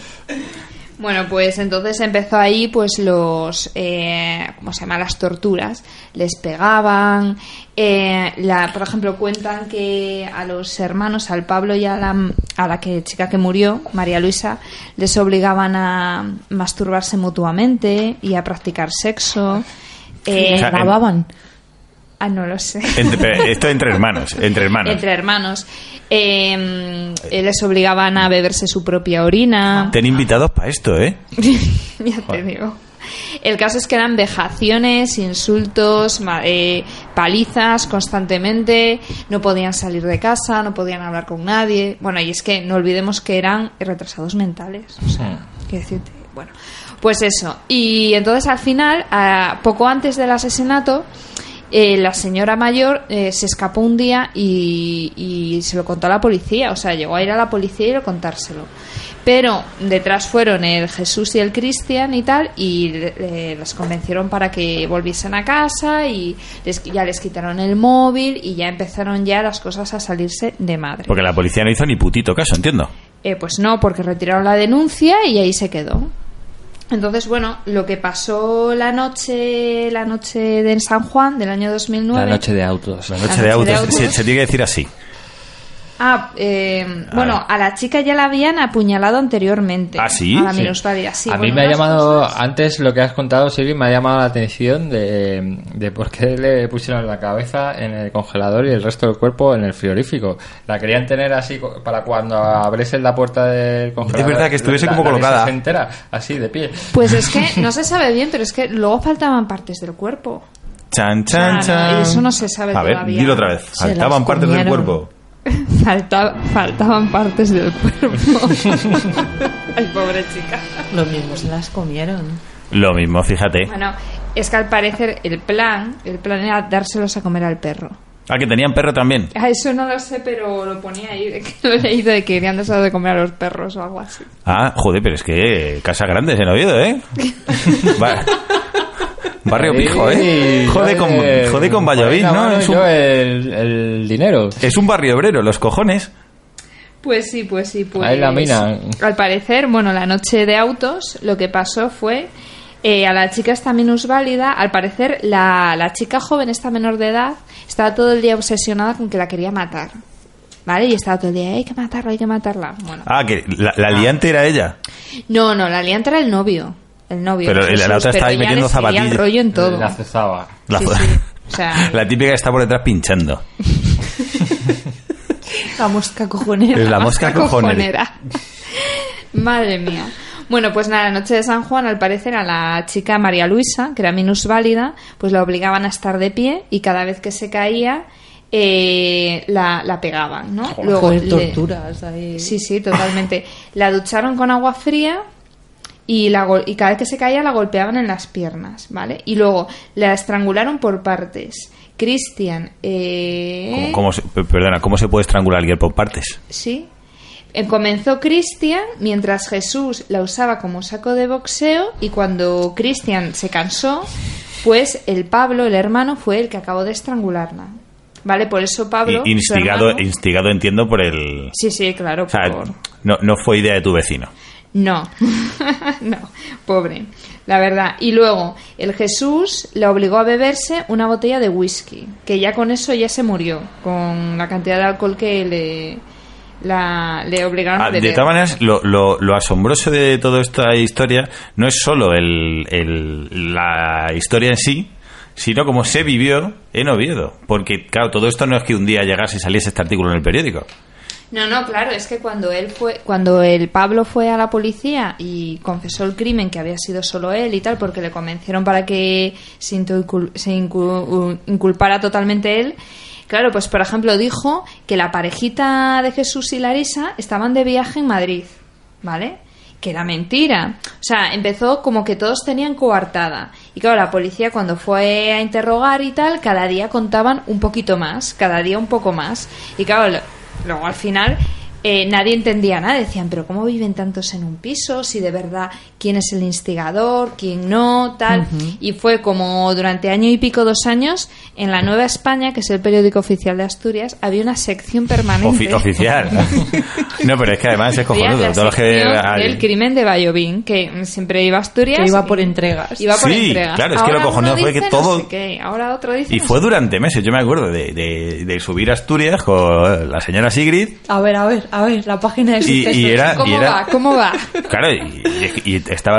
Bueno, pues entonces empezó ahí, pues los, eh, ¿cómo se llama? Las torturas. Les pegaban. eh, la, por ejemplo, cuentan que a los hermanos, al Pablo y a la, a la que, chica que murió, María Luisa, les obligaban a masturbarse mutuamente y a practicar sexo. Eh, O sea, en- grababan. Ah, no lo sé. Entre- esto entre hermanos, entre hermanos. Entre hermanos. Eh, eh, les obligaban a beberse su propia orina. Ten invitados para esto, ¿eh? <laughs> ya te digo. El caso es que eran vejaciones, insultos, eh, palizas constantemente, no podían salir de casa, no podían hablar con nadie. Bueno, y es que no olvidemos que eran retrasados mentales. O sea, quiero decirte, bueno, pues eso. Y entonces al final, a- poco antes del asesinato, eh, la señora mayor eh, se escapó un día y, y se lo contó a la policía. O sea, llegó a ir a la policía y a contárselo. Pero detrás fueron el Jesús y el Cristian y tal, y eh, les convencieron para que volviesen a casa y les- ya les quitaron el móvil y ya empezaron ya las cosas a salirse de madre. Porque la policía no hizo ni putito caso, entiendo. Eh, pues no, porque retiraron la denuncia y ahí se quedó. Entonces, bueno, lo que pasó la noche, la noche de San Juan del año 2009. la noche de autos. La noche La de autos, de autos. Se, se tiene que decir así. Ah, eh, bueno, a la chica ya la habían apuñalado anteriormente. ¿Ah, sí? A la Sí. minusvalía, sí. a bueno, mí me ha llamado, cosas. antes lo que has contado, Silvi, me ha llamado la atención de, de por qué le pusieron la cabeza en el congelador y el resto del cuerpo en el frigorífico. La querían tener así para cuando abriesen la puerta del congelador. verdad que estuviese la- como colocada. entera, así de pie. Pues es que <laughs> no se sabe bien, pero es que luego faltaban partes del cuerpo. Chan, chan, chan. eso no se sabe A ver, todavía. dilo otra vez. Faltaban partes del cuerpo. <laughs> Falta- faltaban partes del cuerpo. <laughs> Ay, pobre chica. Lo mismo se las comieron. Lo mismo, fíjate. Bueno, es que al parecer el plan, el plan era dárselos a comer al perro. Ah, que tenían perro también. Ah, eso no lo sé, pero lo ponía ahí, de que <laughs> lo he leído de que querían dárselo de comer a los perros o algo así. Ah, joder, pero es que casa grande en Oviedo, ¿eh? Va- Barrio Pijo, ¿eh? Jode con, jode con Valladolid, ¿no? Es un, yo el, el dinero. es un barrio obrero, los cojones. Pues sí, pues sí, pues. Ahí la mina. Al parecer, bueno, la noche de autos, lo que pasó fue. eh, a la chica esta minusválida, al parecer, la, la chica joven, esta menor de edad, estaba todo el día obsesionada con que la quería matar. ¿Vale? Y estaba todo el día, hay que matarla, hay que matarla. Bueno. Ah, que la, la liante era ella. No, no, la liante era el novio. El novio. Pero la- otra estaba ahí metiendo el zapatillas. rollo en todo. La cezaba. La, Sí, sí. O sea, <laughs> la típica que está por detrás pinchando. <laughs> La mosca cojonera. La mosca cojonera. Madre mía. Bueno, pues nada, la noche de San Juan, al parecer, a la chica María Luisa, que era minusválida, pues la obligaban a estar de pie y cada vez que se caía eh, la, la pegaban, ¿no? Joder, le- torturas ahí. Sí, sí, totalmente. La ducharon con agua fría y, la, y cada vez que se caía la golpeaban en las piernas, ¿vale? Y luego la estrangularon por partes. Cristian, eh, ¿Cómo, cómo se, perdona, ¿cómo se puede estrangular a alguien por partes? Sí. Eh, Comenzó Cristian mientras Jesús la usaba como saco de boxeo y cuando Cristian se cansó, pues el Pablo, el hermano, fue el que acabó de estrangularla. ¿Vale? Por eso Pablo. Instigado, hermano- instigado entiendo por el... Sí, sí, claro. O sea, por- no, no fue idea de tu vecino. No, <laughs> no, pobre, la verdad. Y luego, el Jesús le obligó a beberse una botella de whisky, que ya con eso ya se murió, con la cantidad de alcohol que le, la- le obligaron Ah, a de beber. todas maneras, lo, lo- lo asombroso de toda esta historia no es solo el, el- la historia en sí, sino cómo se vivió en Oviedo. Porque, claro, todo esto no es que un día llegase y saliese este artículo en el periódico. No, no, claro, es que cuando él fue, cuando el Pablo fue a la policía y confesó el crimen que había sido solo él y tal, porque le convencieron para que se, inculpara totalmente él. Claro, pues por ejemplo dijo que la parejita de Jesús y Larisa estaban de viaje en Madrid, ¿vale? Que era mentira. O sea, empezó como que todos tenían coartada. Y claro, la policía cuando fue a interrogar y tal, cada día contaban un poquito más, cada día un poco más. Y claro, Luego al final eh, nadie entendía nada. Decían, pero ¿cómo viven tantos en un piso? Si de verdad quién es el instigador, quién no, tal. Y fue como durante año y pico, dos años, en la Nueva España, que es el periódico oficial de Asturias, había una sección permanente. Ofi- oficial. <laughs> no, pero es que además es cojonudo. Todo que... del crimen de Bayovín, que siempre iba a Asturias. Que iba por entregas. Iba por Sí, entregas. claro, es que lo cojonudo fue que todo- no sé qué, ahora otro dice Y no fue durante meses, yo me acuerdo de, de- de subir a Asturias con la señora Sigrid. A ver, a ver, a ver, la página de Y- sucesos. y era- ¿Cómo era- va? ¿Cómo va? Claro, y, y- y estaba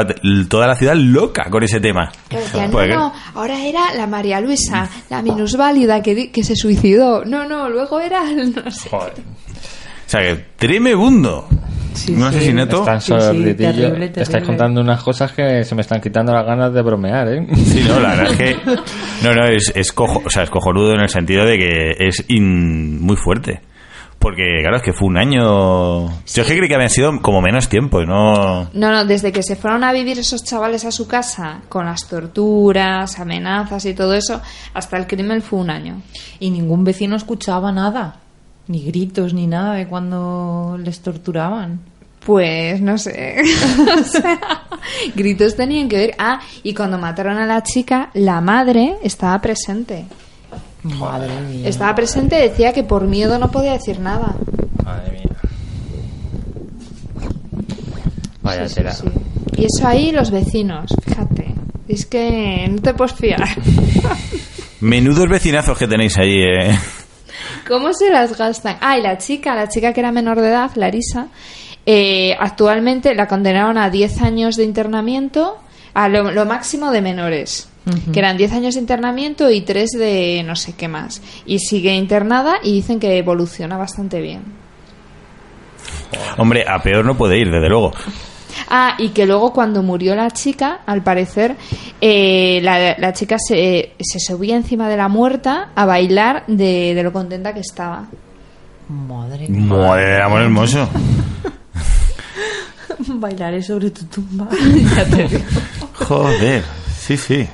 toda la ciudad loca con ese tema. Decían, no, no, ahora era la María Luisa, la minusválida que, que se suicidó. No, no, luego era, el no sé. Joder. O sea, que tremebundo. Sí, un sí. asesinato. Están Sí, sí, sordidillo. terrible, Estáis terrible. contando unas cosas que se me están quitando las ganas de bromear, ¿eh? Sí, no, la verdad es que. <laughs> No, no, es, es, cojo, o sea, es cojonudo en el sentido de que es in- muy fuerte. Porque, claro, es que fue un año. Yo es que creí que habían sido como menos tiempo y no. No, no, desde que se fueron a vivir esos chavales a su casa, con las torturas, amenazas y todo eso, hasta el crimen fue un año. Y ningún vecino escuchaba nada. Ni gritos, ni nada de cuando les torturaban. Pues no sé. <laughs> O sea, gritos tenían que ver. Ah, y cuando mataron a la chica, la madre estaba presente. Madre mía. Estaba presente y decía que por miedo no podía decir nada. Madre mía. Vaya Sí, sí, tela. sí. Y eso ahí los vecinos, fíjate. Es que no te puedes fiar. <laughs> Menudos vecinazos que tenéis ahí, eh. ¿Cómo se las gastan? Ah, y la chica, la chica que era menor de edad, Larisa, eh, actualmente la condenaron a 10 años de internamiento, a lo, lo máximo de menores. Que eran 10 años de internamiento y 3 de no sé qué más. Y sigue internada y dicen que evoluciona bastante bien. Hombre, a peor no puede ir, desde luego. <laughs> Ah, y que luego cuando murió la chica, al parecer, eh, la, la chica se, se subía encima de la muerta a bailar de, de lo contenta que estaba. Madre mía. Madre amor hermoso. <laughs> Bailaré sobre tu tumba. <laughs> Joder, sí, sí.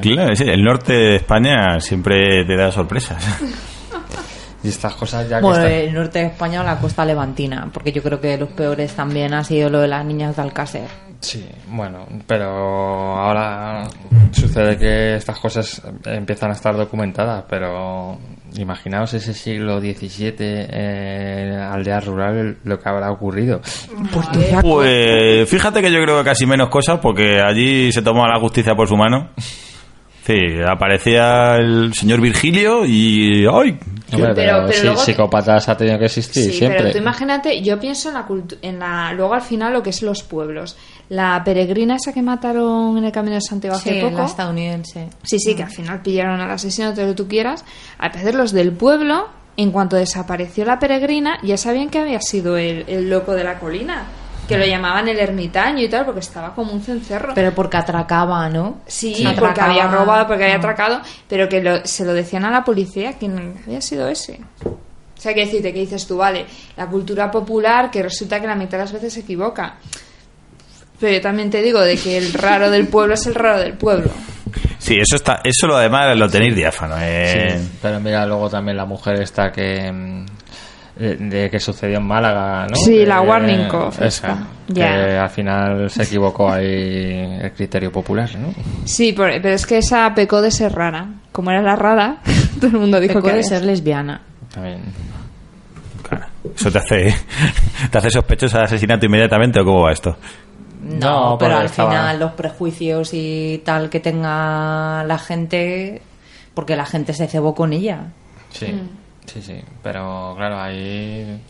Claro, sí, el norte de España siempre te da sorpresas. Y estas cosas ya que Bueno, están- el norte de España o la costa levantina, porque yo creo que los peores también ha sido lo de las niñas de Alcácer. Sí, bueno, pero ahora sucede que estas cosas empiezan a estar documentadas, pero imaginaos ese siglo XVII en aldeas rurales lo que habrá ocurrido. Pues Pues fíjate que yo creo que casi menos cosas porque allí se tomaba la justicia por su mano. Sí, aparecía el señor Virgilio y ¡ay! Hombre, pero- pero, pero sí, luego- psicópatas ha tenido que existir Sí, siempre. pero tú imagínate, yo pienso en la en la luego al final lo que es los pueblos. La peregrina esa que mataron en el Camino de Santiago hace Sí, poco. la estadounidense. Sí, sí, que al final pillaron al asesino, todo lo que tú quieras. Al parecer los del pueblo, en cuanto desapareció la peregrina, ya sabían que había sido el, el loco de la colina. Que lo llamaban el ermitaño y tal, porque estaba como un cencerro. Pero porque atracaba, ¿no? Sí, Sí, porque atracaba. había robado, porque había Ah. atracado, pero que lo- se lo decían a la policía que no había sido ese. O sea, que decirte, que dices tú, vale, la cultura popular, que resulta que la mitad de las veces se equivoca. Pero yo también te digo de que el raro del pueblo es el raro del pueblo. Sí, eso está, eso lo además lo tenéis diáfano. eh. Sí, pero mira, luego también la mujer esta que eh, de que sucedió en Málaga, ¿no? Sí, la Eh, Warning Cough esa, que al final se equivocó ahí el criterio popular, ¿no? Sí, por- pero es que esa pecó de ser rara. Como era la rara, <laughs> todo el mundo dijo Pecó que de ser lesbiana. También. Claro. ¿Eso te hace, <laughs> te hace sospechosa de asesinato inmediatamente o cómo va esto? No, No, pero al estaba- final los prejuicios y tal que tenga la gente, porque la gente se cebó con ella. Sí, Mm. Sí, sí. Pero claro, ahí.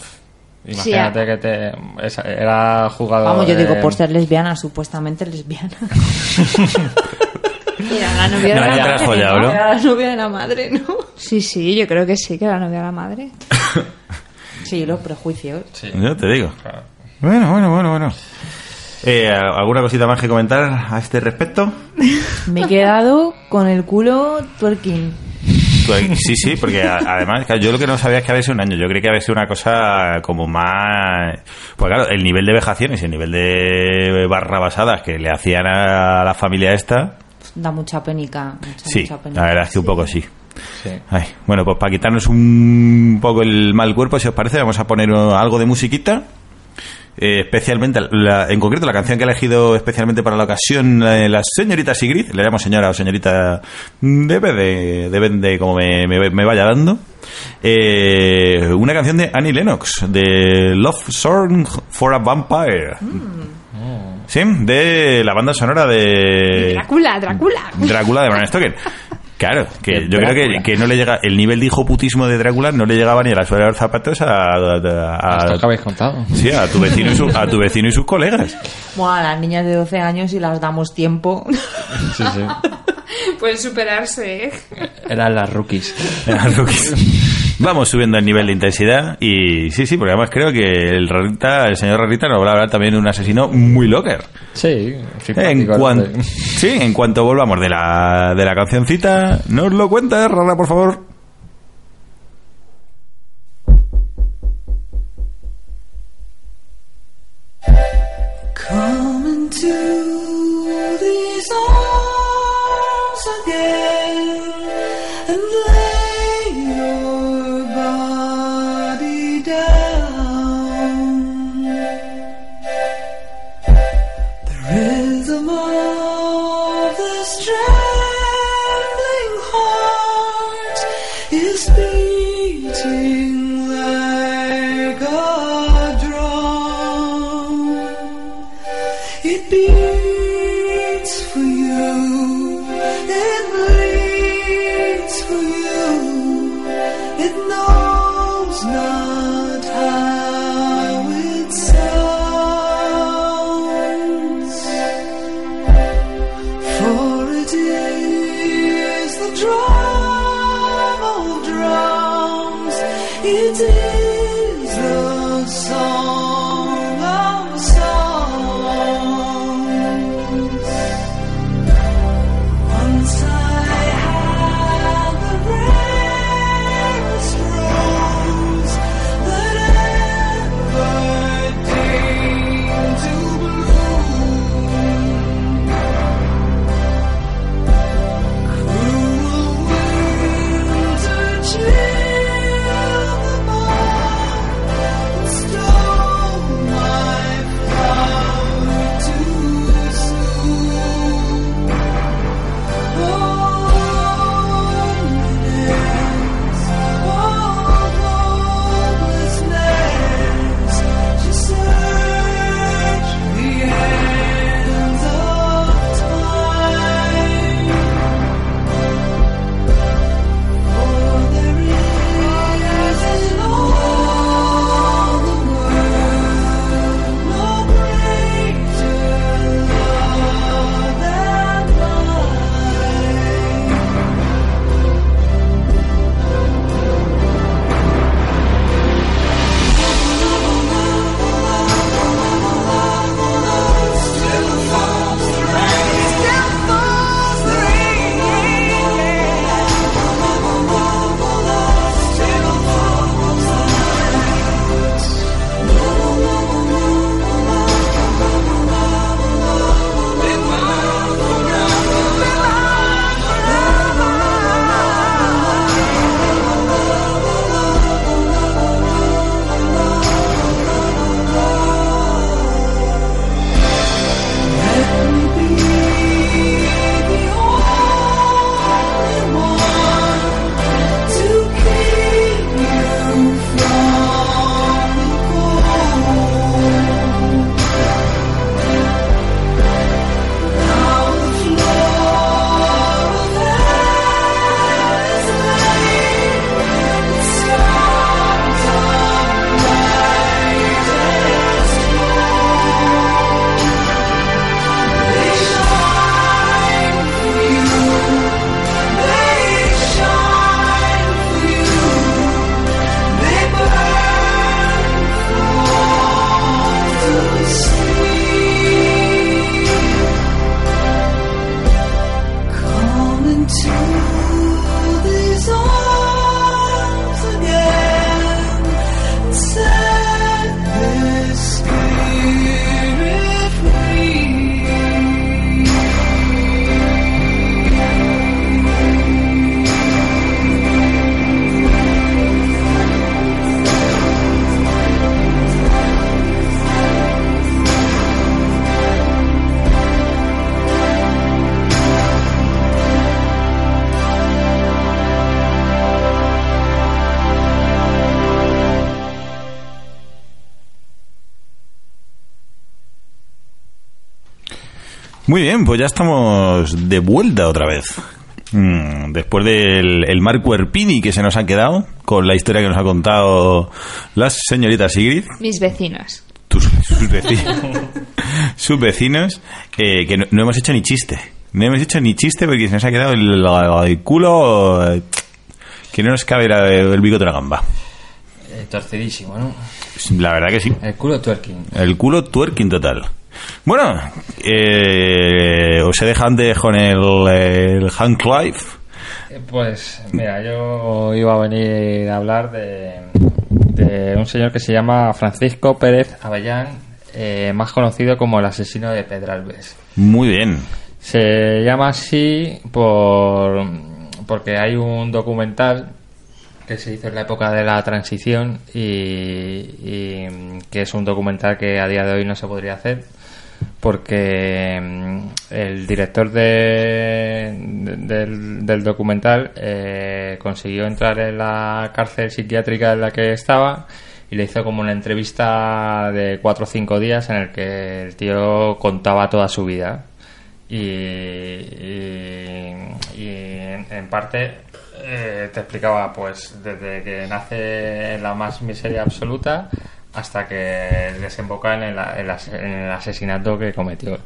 Sí, Imagínate a- que te. esa- era jugador. Vamos, yo digo de- por ser lesbiana, supuestamente lesbiana. <laughs> Mira, la novia No, de la madre. follado, ¿no? Era la novia de la madre, ¿no? Sí, sí, yo creo que sí, que era la novia de la madre. <laughs> Sí, los prejuicios. Sí, Yo te digo. claro. Bueno, bueno, bueno, bueno. Eh, ¿Alguna cosita más que comentar a este respecto? <laughs> Me he quedado con el culo twerking. Tú ahí- Sí, sí, porque además claro, yo lo que no sabía es que había sido un año. Yo creí que había sido una cosa como más... Pues claro, el nivel de vejaciones y el nivel de barrabasadas que le hacían a la familia esta... Da mucha penica. Mucha, Sí, mucha penica. la verdad es que un poco sí. Sí. Ay, bueno, pues para quitarnos un poco el mal cuerpo, si os parece, vamos a poner algo de musiquita. Eh, especialmente, la- en concreto, la canción que ha elegido especialmente para la ocasión eh, la señorita Sigrid, le llamo señora o señorita, mm, debe de, deben de como me, me- me vaya dando. Eh, una canción de Annie Lennox, de Love Song for a Vampire. Sí, de la banda sonora de Drácula, Drácula. Drácula de Bram Stoker. Claro, que yo creo que, que no le llega el nivel de hijoputismo de Drácula no le llegaba ni a la suela de los zapatos a, a- a- Esto que habéis contado. sí, a tu vecino y su- a tu vecino y sus colegas. Bueno, a las niñas de 12 años, si las damos tiempo. Sí, sí. <laughs> Pueden superarse, ¿eh? Eran las rookies. Eran rookies. Vamos subiendo el nivel de intensidad y sí, sí, porque además creo que el Rarita, el señor Rarita nos va a hablar también de un asesino muy locker. Sí, En cuanto, sí, en cuanto volvamos de la, de la cancioncita, nos lo cuenta, Rara, por favor. Come into Muy bien, pues ya estamos de vuelta otra vez. Mm, después del el Marco Erpini que se nos ha quedado con la historia que nos ha contado las señoritas Sigrid, Mis vecinos. tus, sus vecinos, <laughs> sus vecinos eh, que no, no hemos hecho ni chiste. No hemos hecho ni chiste porque se nos ha quedado el, el culo eh, que no nos cabe la- el bigote de la gamba. Eh, torcidísimo, ¿no? La verdad que sí. El culo twerking. El culo twerking total. Bueno, eh, os he dejado antes con el, el Hank Clive. Eh, Pues mira, yo iba a venir a hablar de, de un señor que se llama Francisco Pérez Avellán, eh, más conocido como el asesino de Pedralbes. Muy bien. Se llama así por porque hay un documental que se hizo en la época de la transición y, y, que es un documental que a día de hoy no se podría hacer porque mm, el director de, de- del, documental eh, consiguió entrar en la cárcel psiquiátrica en la que estaba y le hizo como una entrevista de cuatro o cinco días en el que el tío contaba toda su vida. Y, en parte eh, te explicaba pues desde que nace en la más miseria absoluta hasta que desemboca en el, el el asesinato que cometió.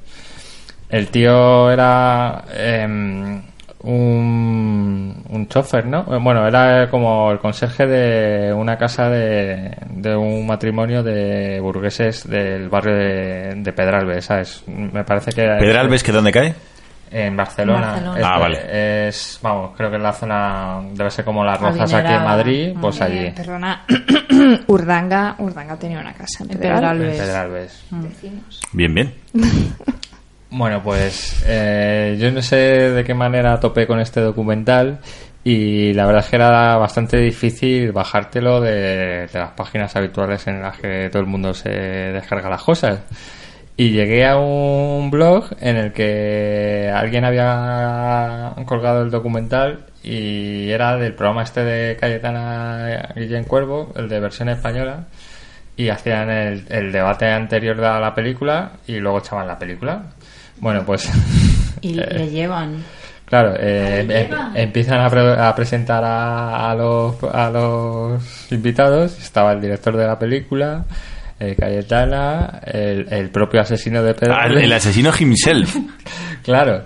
El tío era em, un, un chofer, ¿no? Bueno, era como el conserje de una casa de, de un matrimonio de burgueses del barrio de, de Pedralbes, ¿sabes? Me parece que... Pedralbes, ¿que dónde cae? En Barcelona. Barcelona. Es, Ah, vale. Es, vamos, creo que en la zona, debe ser como las rozas Adinerada. aquí en Madrid, pues allí. perdona, <coughs> Urdanga, Urdanga tenía una casa en Pedralbes. En Pedralbes. Pedralbes. Vecinos. Bien, bien. <laughs> Bueno, pues eh, yo no sé de qué manera topé con este documental y la verdad es que era bastante difícil bajártelo de, de las páginas habituales en las que todo el mundo se descarga las cosas. Y llegué a un blog en el que alguien había colgado el documental y era del programa este de Cayetana Guillén Cuervo, el de versión española, y hacían el, el debate anterior a la película y luego echaban la película. Bueno, pues <laughs> Y Eh. le llevan. claro, eh, ¿Le em- llevan? empiezan a, pre- a presentar a, a los, a los invitados. Estaba el director de la película, eh, Cayetana, el, el propio asesino de Pedro. Ah, el, el asesino himself. <laughs> Claro.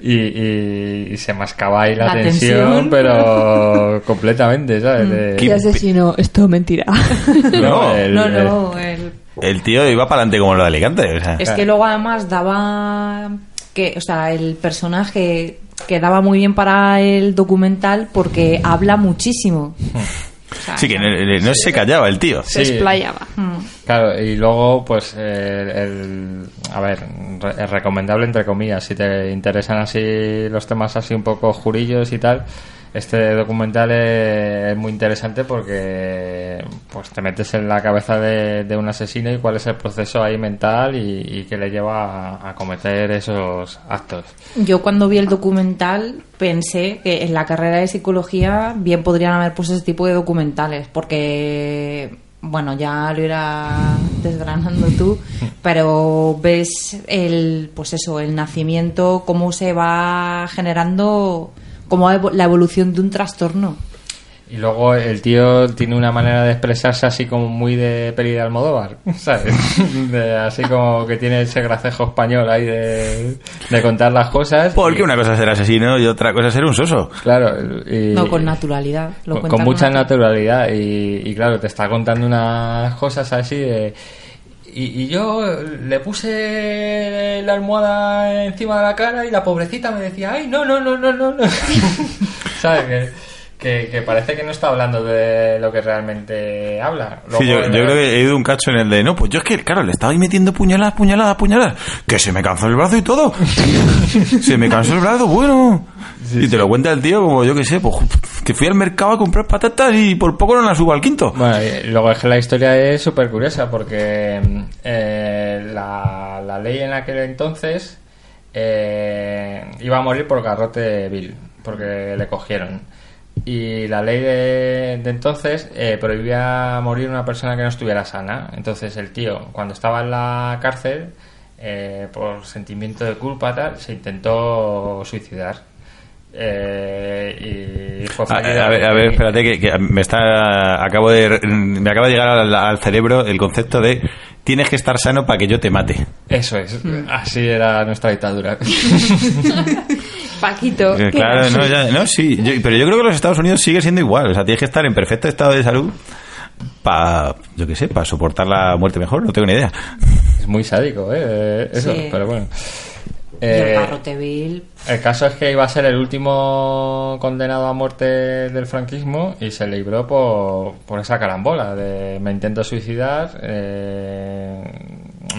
Y, y- y se mascaba ahí la, La tensión, tensión. pero <laughs> completamente, ¿sabes? De- ¿Qué- asesino, esto mentira. <laughs> No, el- no, el- no, el- El tío iba para adelante como lo de Alicante. o sea. es que luego además daba que, o sea, el personaje quedaba muy bien para el documental porque habla muchísimo. Sea, Sí, que no, no se callaba el tío. Se Sí. explayaba. mm. Claro, y luego, pues, el, el- a ver, re- es recomendable entre comillas, si te interesan así los temas así un poco jurillos y tal, este documental es, muy interesante porque, pues, te metes en la cabeza de, de un asesino y cuál es el proceso ahí mental y, y que le lleva a, a cometer esos actos. Yo cuando vi el documental pensé que en la carrera de psicología bien podrían haber puesto ese tipo de documentales, porque, bueno, ya lo irás desgranando tú, <laughs> pero ves el, pues eso, el nacimiento, cómo se va generando, como la evolución de un trastorno. Y luego el tío tiene una manera de expresarse así como muy de peli de Almodóvar, ¿sabes? <laughs> De- así como que tiene ese gracejo español ahí de, de contar las cosas. Porque Y- una cosa es ser asesino y otra cosa es ser un soso. Claro, y- No, con naturalidad. Lo con, con mucha natu- naturalidad y, y claro, te está contando unas cosas así de... Y, y yo le puse la almohada encima de la cara y la pobrecita me decía, ay, no, no, no, no, no, no. <laughs> ¿Sabes? Que, que, que parece que no está hablando de lo que realmente habla. Sí, yo, creo que he ido un cacho en el de, no, pues yo es que, claro, le estaba ahí metiendo puñaladas, puñaladas, puñaladas, que se me cansó el brazo y todo. <laughs> se me cansó el brazo, bueno. y te lo cuenta el tío como, yo qué sé, pues que fui al mercado a comprar patatas y por poco no las subo al quinto. Bueno, y luego es que la historia es súper curiosa porque eh, la, la ley en aquel entonces eh, iba a morir por garrote vil, porque le cogieron. Y la ley de, entonces eh, prohibía morir una persona que no estuviera sana. Entonces el tío, cuando estaba en la cárcel, eh, por sentimiento de culpa tal, se intentó suicidar. Eh, y fue A, fallido a ver, a ver, espérate que, que me está acabo de me acaba de llegar al, al cerebro el concepto de tienes que estar sano para que yo te mate. Eso es, Hmm. así era nuestra dictadura. <laughs> Paquito. Eh, ¿qué Claro, no, ya- no, sí, yo- pero yo creo que los Estados Unidos sigue siendo igual, o sea, tienes que estar en perfecto estado de salud para, yo qué sé, para soportar la muerte mejor, no tengo ni idea. es muy sádico, ¿eh? Eso, Sí. pero bueno. Y Eh, el caso es que iba a ser el último condenado a muerte del franquismo y se libró por, por esa carambola de me intento suicidar, eh,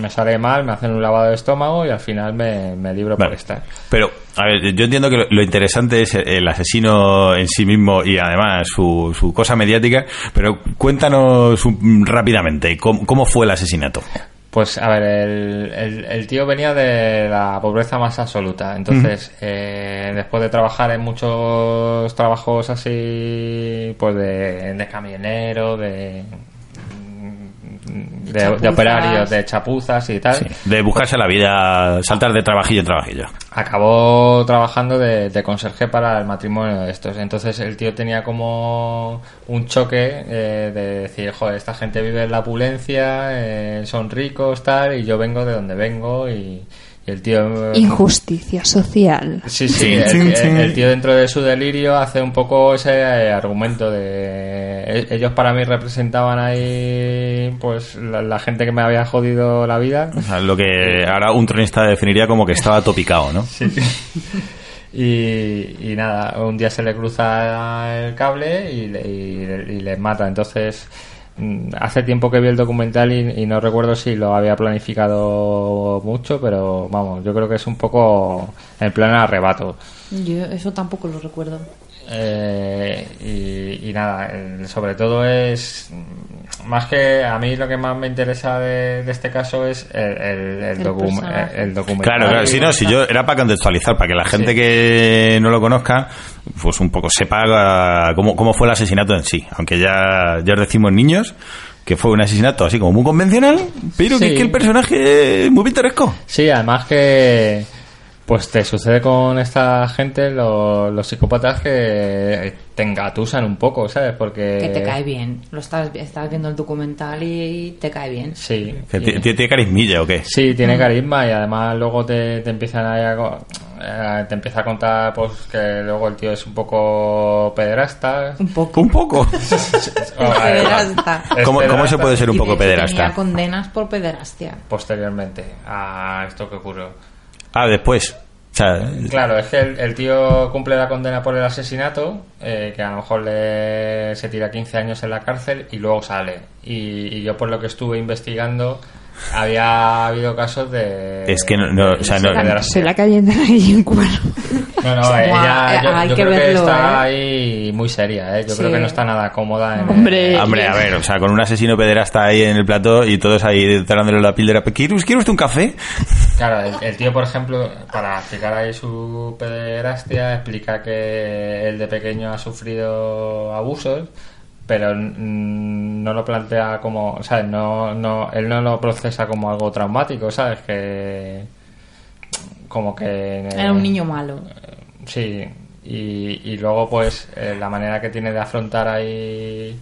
me sale mal, me hacen un lavado de estómago y al final me, me libro Vale. por estar. Pero, a ver, yo entiendo que lo, lo interesante es el, el asesino en sí mismo y además su, su cosa mediática, pero cuéntanos un- rápidamente, ¿cómo, cómo fue el asesinato? Pues a ver, el, el- el tío venía de la pobreza más absoluta. Entonces, eh, después de trabajar en muchos trabajos así, pues de, de camionero, de, de, operarios, de chapuzas y tal, Sí, de buscarse la vida, saltar de trabajillo en trabajillo. acabó trabajando de, de conserje para el matrimonio de estos. Entonces el tío tenía como un choque eh, de decir, joder, esta gente vive en la opulencia, eh, son ricos, tal, y yo vengo de donde vengo y el tío... Injusticia social. Sí, sí, el, tío dentro de su delirio hace un poco ese eh, argumento de... e- Ellos para mí representaban ahí pues la, la gente que me había jodido la vida. O sea, lo que ahora un tronista definiría como que estaba topicado, ¿no? Y, y nada, un día se le cruza el cable y le, y le- y le mata. Entonces, hace tiempo que vi el documental y, y no recuerdo si lo había planificado mucho, pero vamos, yo creo que es un poco en plan arrebato. yo eso tampoco lo recuerdo. Eh, y, y nada, el- sobre todo es más que a mí lo que más me interesa de, de este caso es el, el, el El docu- personaje. el documental. Claro, claro, si no, si yo era para contextualizar, para que la gente Sí. que no lo conozca, pues un poco sepa ah, cómo, cómo fue el asesinato en sí. Aunque ya, ya os decimos niños que fue un asesinato así como muy convencional, pero que, que el personaje es muy pintoresco. Sí, además que pues te sucede con esta gente, lo- los psicópatas que te engatusan un poco, ¿sabes? Porque... Que te cae bien. Lo estás, estás viendo el documental y te cae bien. Sí. Que y- ¿Tiene tiene carismilla o qué? Sí, tiene carisma y además luego te, te empiezan a, te empieza a contar pues que luego el tío es un poco pederasta. Un poco. Un poco. <laughs> <laughs> Pederasta. ¿Cómo, cómo se puede ser un Y de poco Tenía pederasta? condenas por pederastia. Posteriormente a esto que ocurrió. Ah, después. Claro, es que el, el tío cumple la condena por el asesinato, eh, que a lo mejor le, se tira 15 años en la cárcel y luego sale. Y, y yo por lo que estuve investigando, había habido casos de... Es que no- no, o sea, no- de pederastia. Se la calienta <laughs> ahí en cuero. No, no, <laughs> Buah, ella, yo, hay yo que creo que verlo, está ahí muy seria, ¿eh? Yo Sí. creo que no está nada cómoda en... Hombre. hombre, a ver, o sea, con un asesino pederasta ahí en el plató y todos ahí tragándole la píldora. ¿Quiere ¿quiere usted un café? <laughs> Claro, el, el tío, por ejemplo, para explicar ahí su pederastia, explica que él de pequeño ha sufrido abusos, pero no lo plantea como, ¿sabes? No, no, él no lo procesa como algo traumático, ¿sabes? Que como que Era un niño malo. Sí, y, y luego pues eh, la manera que tiene de afrontar ahí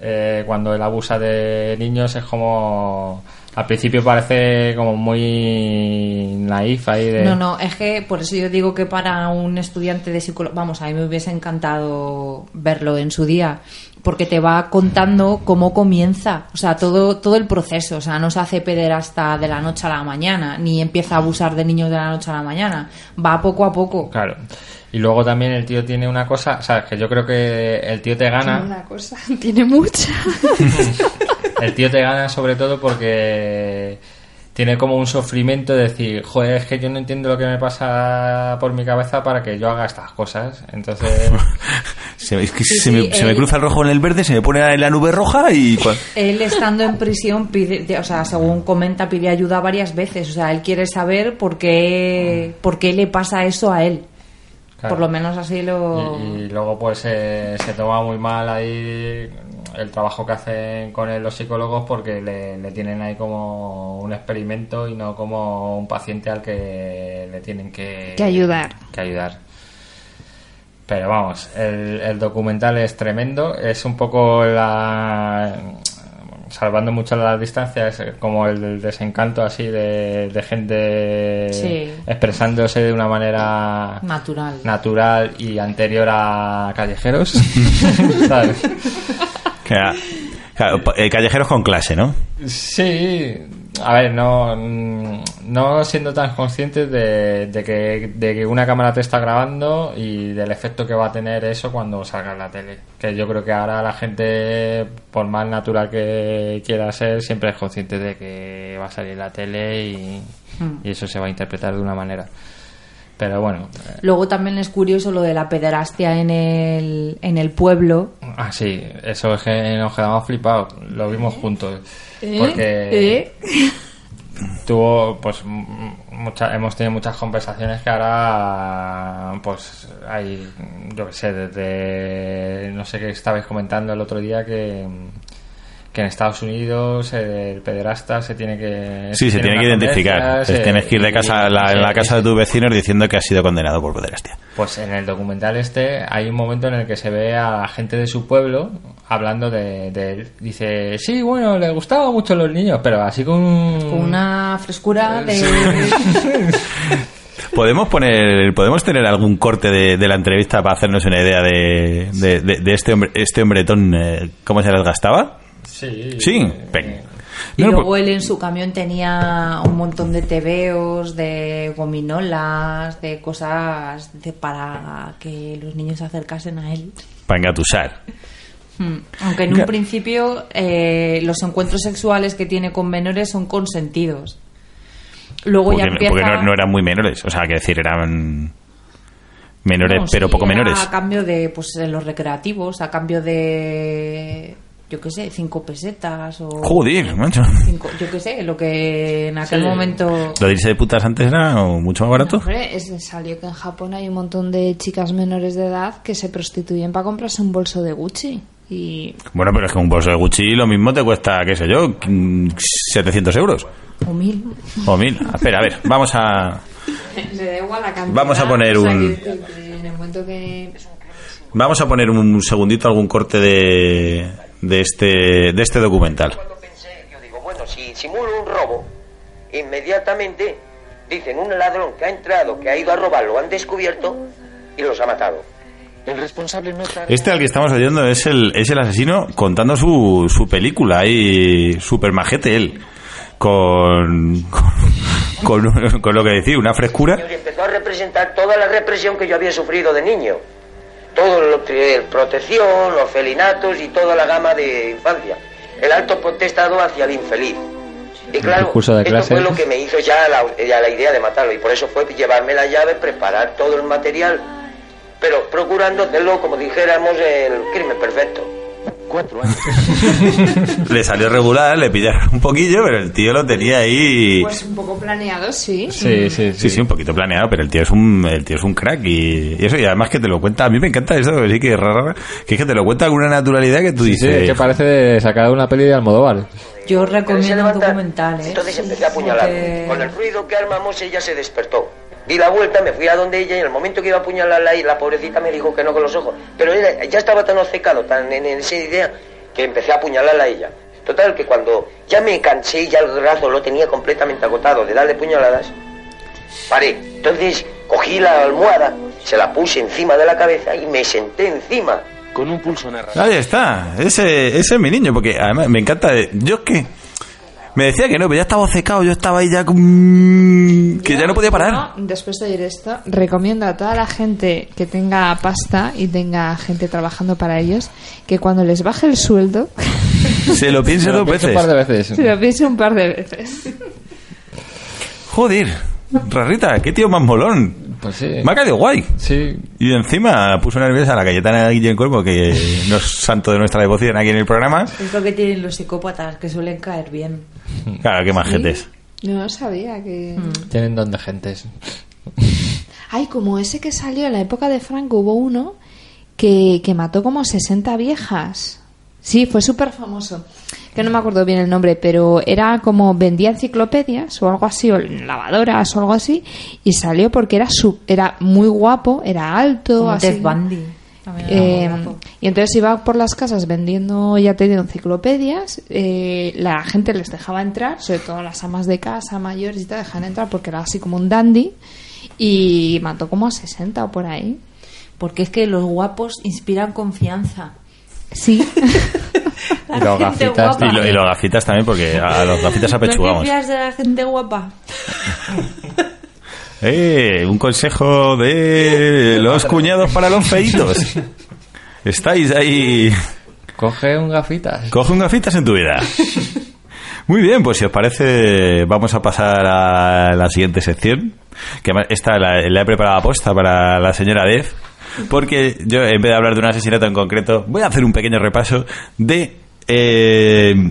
eh, cuando él abusa de niños es como... Al principio parece como muy naif ahí de... No, no, es que por eso yo digo que para un estudiante de psicología, vamos, a mí me hubiese encantado verlo en su día, porque te va contando cómo comienza, o sea, todo, todo el proceso, o sea, no se hace pederasta de la noche a la mañana, ni empieza a abusar de niños de la noche a la mañana, va poco a poco. Claro. Y luego también el tío tiene una cosa, sabes que yo creo que el tío te gana, Una cosa, <laughs> tiene mucha. <laughs> el tío te gana sobre todo porque tiene como un sufrimiento de decir, joder, es que yo no entiendo lo que me pasa por mi cabeza para que yo haga estas cosas. Entonces, <laughs> Se, es que Sí, se, sí, me, se me él- cruza el rojo en el verde, se me pone en la nube roja y... cua- Él estando en prisión pide, de- o sea, según comenta, pide ayuda varias veces, o sea, él quiere saber por qué, por qué le pasa eso a él. Claro. Por lo menos así lo... Y, y luego pues eh, se toma muy mal ahí el trabajo que hacen con él los psicólogos porque le, le tienen ahí como un experimento y no como un paciente al que le tienen que, Que ayudar. que ayudar. Pero vamos, el, el documental es tremendo, es un poco la salvando mucho las distancias, como el desencanto así de, de gente Sí. expresándose de una manera Natural. natural y anterior a callejeros. <laughs> ¿Sabes? Eh, callejeros con clase, ¿no? Sí, a ver, no, mm, no siendo tan conscientes de, de que, de que una cámara te está grabando y del efecto que va a tener eso cuando salga en la tele. Que yo creo que ahora la gente, por más natural que quiera ser, siempre es consciente de que va a salir en la tele y, y eso se va a interpretar de una manera. Pero bueno, eh, Luego también es curioso lo de la pederastia en el, en el pueblo. ah, sí, eso es que nos quedamos flipados, lo vimos juntos. Porque ¿Eh? tuvo pues mucha- hemos tenido muchas conversaciones que ahora pues hay yo que sé desde no sé qué estabais comentando el otro día que que en Estados Unidos eh, el pederasta se tiene que Sí, se tiene que identificar. se- Tienes que ir de casa a la, en la y- casa de tus vecinos diciendo que has sido condenado por pederastia. Pues en el documental este hay un momento en el que se ve a la gente de su pueblo hablando de, de él. Dice, sí, bueno, le gustaban mucho los niños, pero así con... Con una frescura de... <laughs> ¿Podemos poner, podemos tener algún corte de, de la entrevista para hacernos una idea de, de, de- de este hombre, este hombretón, eh, cómo se las gastaba? Sí. Sí, venga. Y No, luego pues- él en su camión tenía un montón de tebeos, de gominolas, de cosas de- para que los niños se acercasen a él. para engatusar. Hmm. Aunque en un principio eh, los encuentros sexuales que tiene con menores son consentidos. Luego Porque, ya empieza... porque no, no eran muy menores, o sea, que decir, eran menores, No, pero sí, poco menores. A cambio de, pues, en los recreativos, a cambio de, yo qué sé, cinco pesetas o... Joder, macho. cinco- yo qué sé, lo que en aquel Sí. momento... Lo de irse de putas antes era mucho más barato. Hombre, es, salió que en Japón hay un montón de chicas menores de edad que se prostituyen para comprarse un bolso de Gucci. Y Bueno, pero es que un bolso de Gucci lo mismo te cuesta, qué sé yo, 700 euros O mil. o 1000. Espera, a ver, vamos a... <laughs> le da igual la cantidad. Vamos a poner o sea, un- que- que En el momento que... Vamos a poner un segundito algún corte de, de, este, de este documental. Cuando pensé, yo digo, bueno, si simulo un robo, inmediatamente dicen un ladrón que ha entrado, que ha ido a robar, lo han descubierto y los ha matado. El responsable no está... Este al que estamos oyendo es el, es el asesino contando su, su película y super majete él. Con, con, con, <laughs> con lo que decir, una frescura. Y empezó a representar toda la represión que yo había sufrido de niño. Todo lo que protección, los felinatos y toda la gama de infancia. El alto protestado hacia el infeliz. Y claro, esto fue lo que me hizo ya la, ya la idea de matarlo. Y por eso fue llevarme la llave, preparar todo el material, pero procurando hacerlo, como dijéramos, el crimen perfecto. Cuatro años. <laughs> Le salió regular, le pillaron un poquillo, pero el tío lo tenía ahí. Pues un poco planeado, sí. Sí, sí, Sí, sí, un poquito planeado, pero el tío es un, el tío es un crack y, y eso, y además que te lo cuenta, a mí me encanta eso, sí que es raro, que es que te lo cuenta con una naturalidad que tú Sí, sí, dices, es que parece sacada de una peli de Almodóvar. Yo recomiendo un documental, ¿eh? Entonces empecé a apuñalar. Porque- Con el ruido que armamos, ella se despertó. Di la vuelta, me fui a donde ella y en el momento que iba a apuñalarla y la pobrecita me dijo que no con los ojos. Pero ella ya estaba tan obcecado, tan en, en esa idea, que empecé a apuñalarla a ella. Total, que cuando ya me cansé y ya el brazo lo tenía completamente agotado de darle puñaladas, paré. Entonces cogí la almohada, se la puse encima de la cabeza y me senté encima. Con un pulso narrativo. ahí está, ese, ese es mi niño, porque además me encanta, yo es que, me decía que no, pero ya estaba secado, yo estaba ahí ya con... que ya no podía parar. Después de oír esto, recomiendo a toda la gente que tenga pasta y tenga gente trabajando para ellos que cuando les baje el sueldo <laughs> Se lo piense dos veces. Un par de veces. se lo piense un par de veces. Joder, Rarrita, qué tío más molón. Pues sí. Me ha caído guay. Sí. Y encima puso nerviosa a la Cayetana Guillén Cuervo, que no es santo de nuestra devoción aquí en el programa. Es lo que tienen los psicópatas, que suelen caer bien. Claro, qué majetes. No sabía que... Tienen don de gentes. <laughs> Ay, como ese que salió en la época de Franco, hubo uno que, que mató como 60 viejas. Sí, fue súper famoso. Que no me acuerdo bien el nombre, pero era como vendía enciclopedias o algo así, o lavadoras o algo así, y salió porque era su, era muy guapo, era alto, Como así. Ted Bundy. Eh, y entonces iba por las casas vendiendo, ya te digo, enciclopedias. eh, la gente les dejaba entrar, sobre todo las amas de casa, mayores y tal, dejaban entrar porque era así como un dandy. Y mató como a 60 o por ahí. Porque es que los guapos inspiran confianza. Sí. <laughs> Y los gafitas. Y, lo- y los gafitas también, porque a los gafitas ¿No apechugamos. fías de la gente guapa? <laughs> Eh, un consejo de los cuñados para los feitos. Estáis ahí. Coge un gafitas. Coge un gafitas en tu vida. <laughs> Muy bien, pues si os parece, vamos a pasar a la siguiente sección. Que esta la, he preparado a posta para la señora Dev. Porque yo, en vez de hablar de un asesinato en concreto, voy a hacer un pequeño repaso de eh,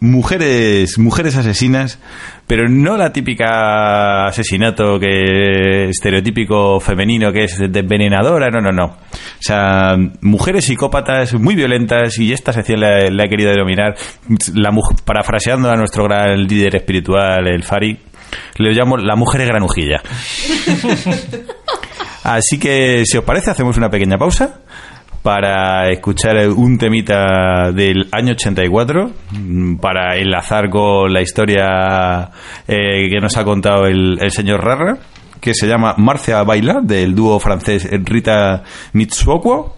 mujeres, mujeres asesinas, pero no la típica asesinato que estereotípico femenino que es envenenadora, no, no, no. O sea, mujeres psicópatas muy violentas y esta sección la, la he querido denominar, la, mu- parafraseando a nuestro gran líder espiritual, el Fari, le llamo la mujer granujilla. <laughs> Así que, si os parece, hacemos una pequeña pausa para escuchar un temita del año 84 mm, para enlazar con la historia eh, que nos ha contado el, señor Rarra que se llama Marcia Baila del dúo francés Rita Mitsuoko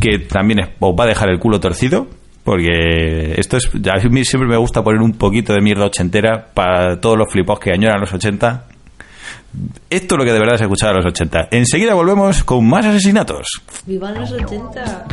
que también os va a dejar el culo torcido porque esto es a mí siempre me gusta poner un poquito de mierda ochentera para todos los flipos que añoran los 80 esto es lo que de verdad se escuchaba a los 80 enseguida volvemos con más asesinatos Vivan los 80.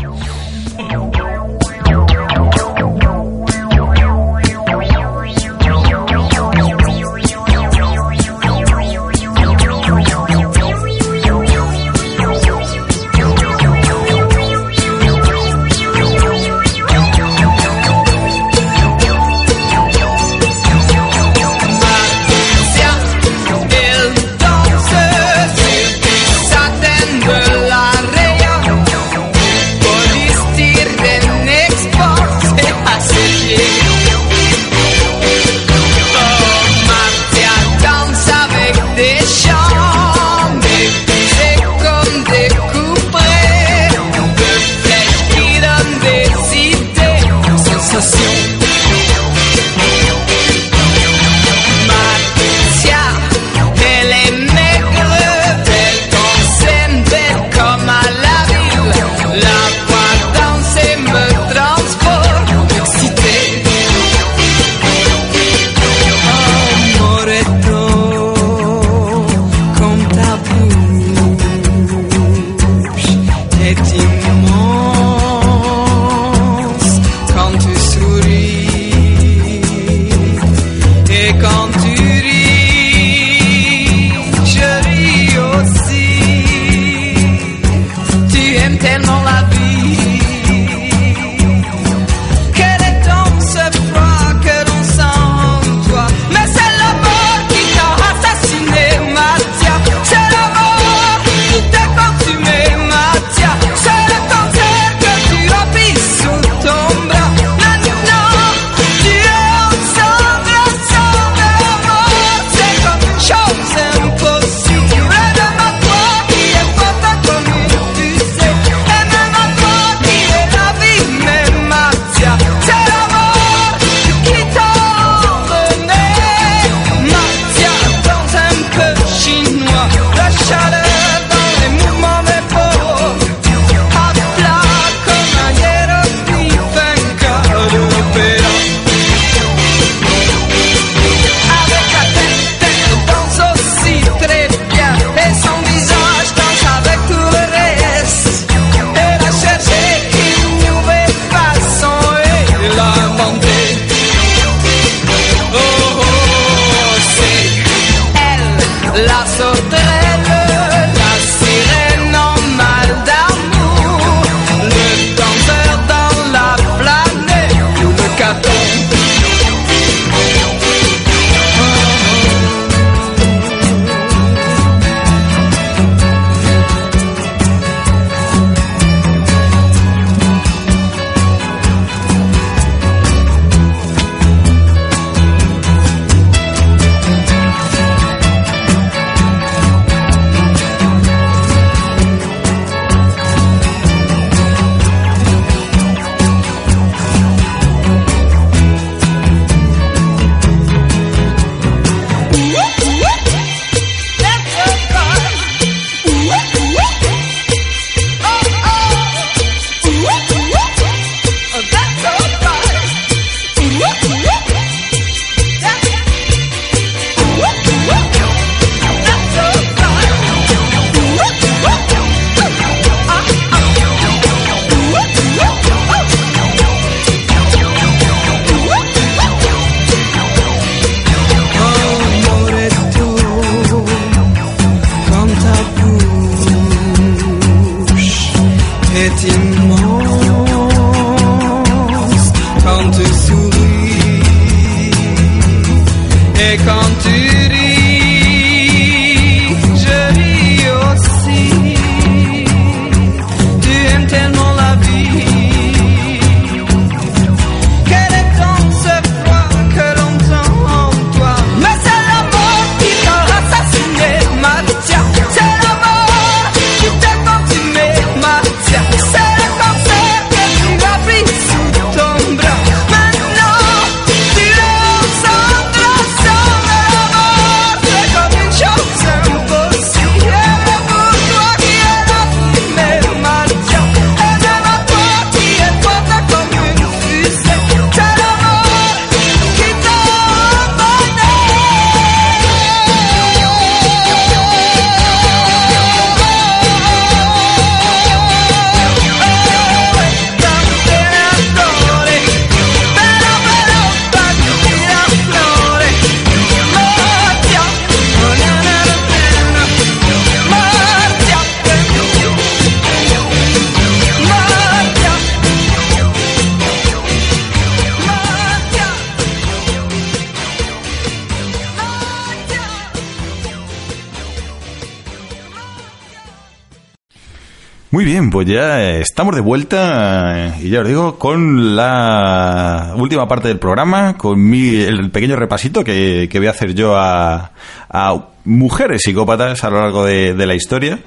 Muy bien, pues ya eh, estamos de vuelta eh, y ya os digo con la última parte del programa, con mi, el pequeño repasito que, que voy a hacer yo a, a mujeres psicópatas a lo largo de, de la historia,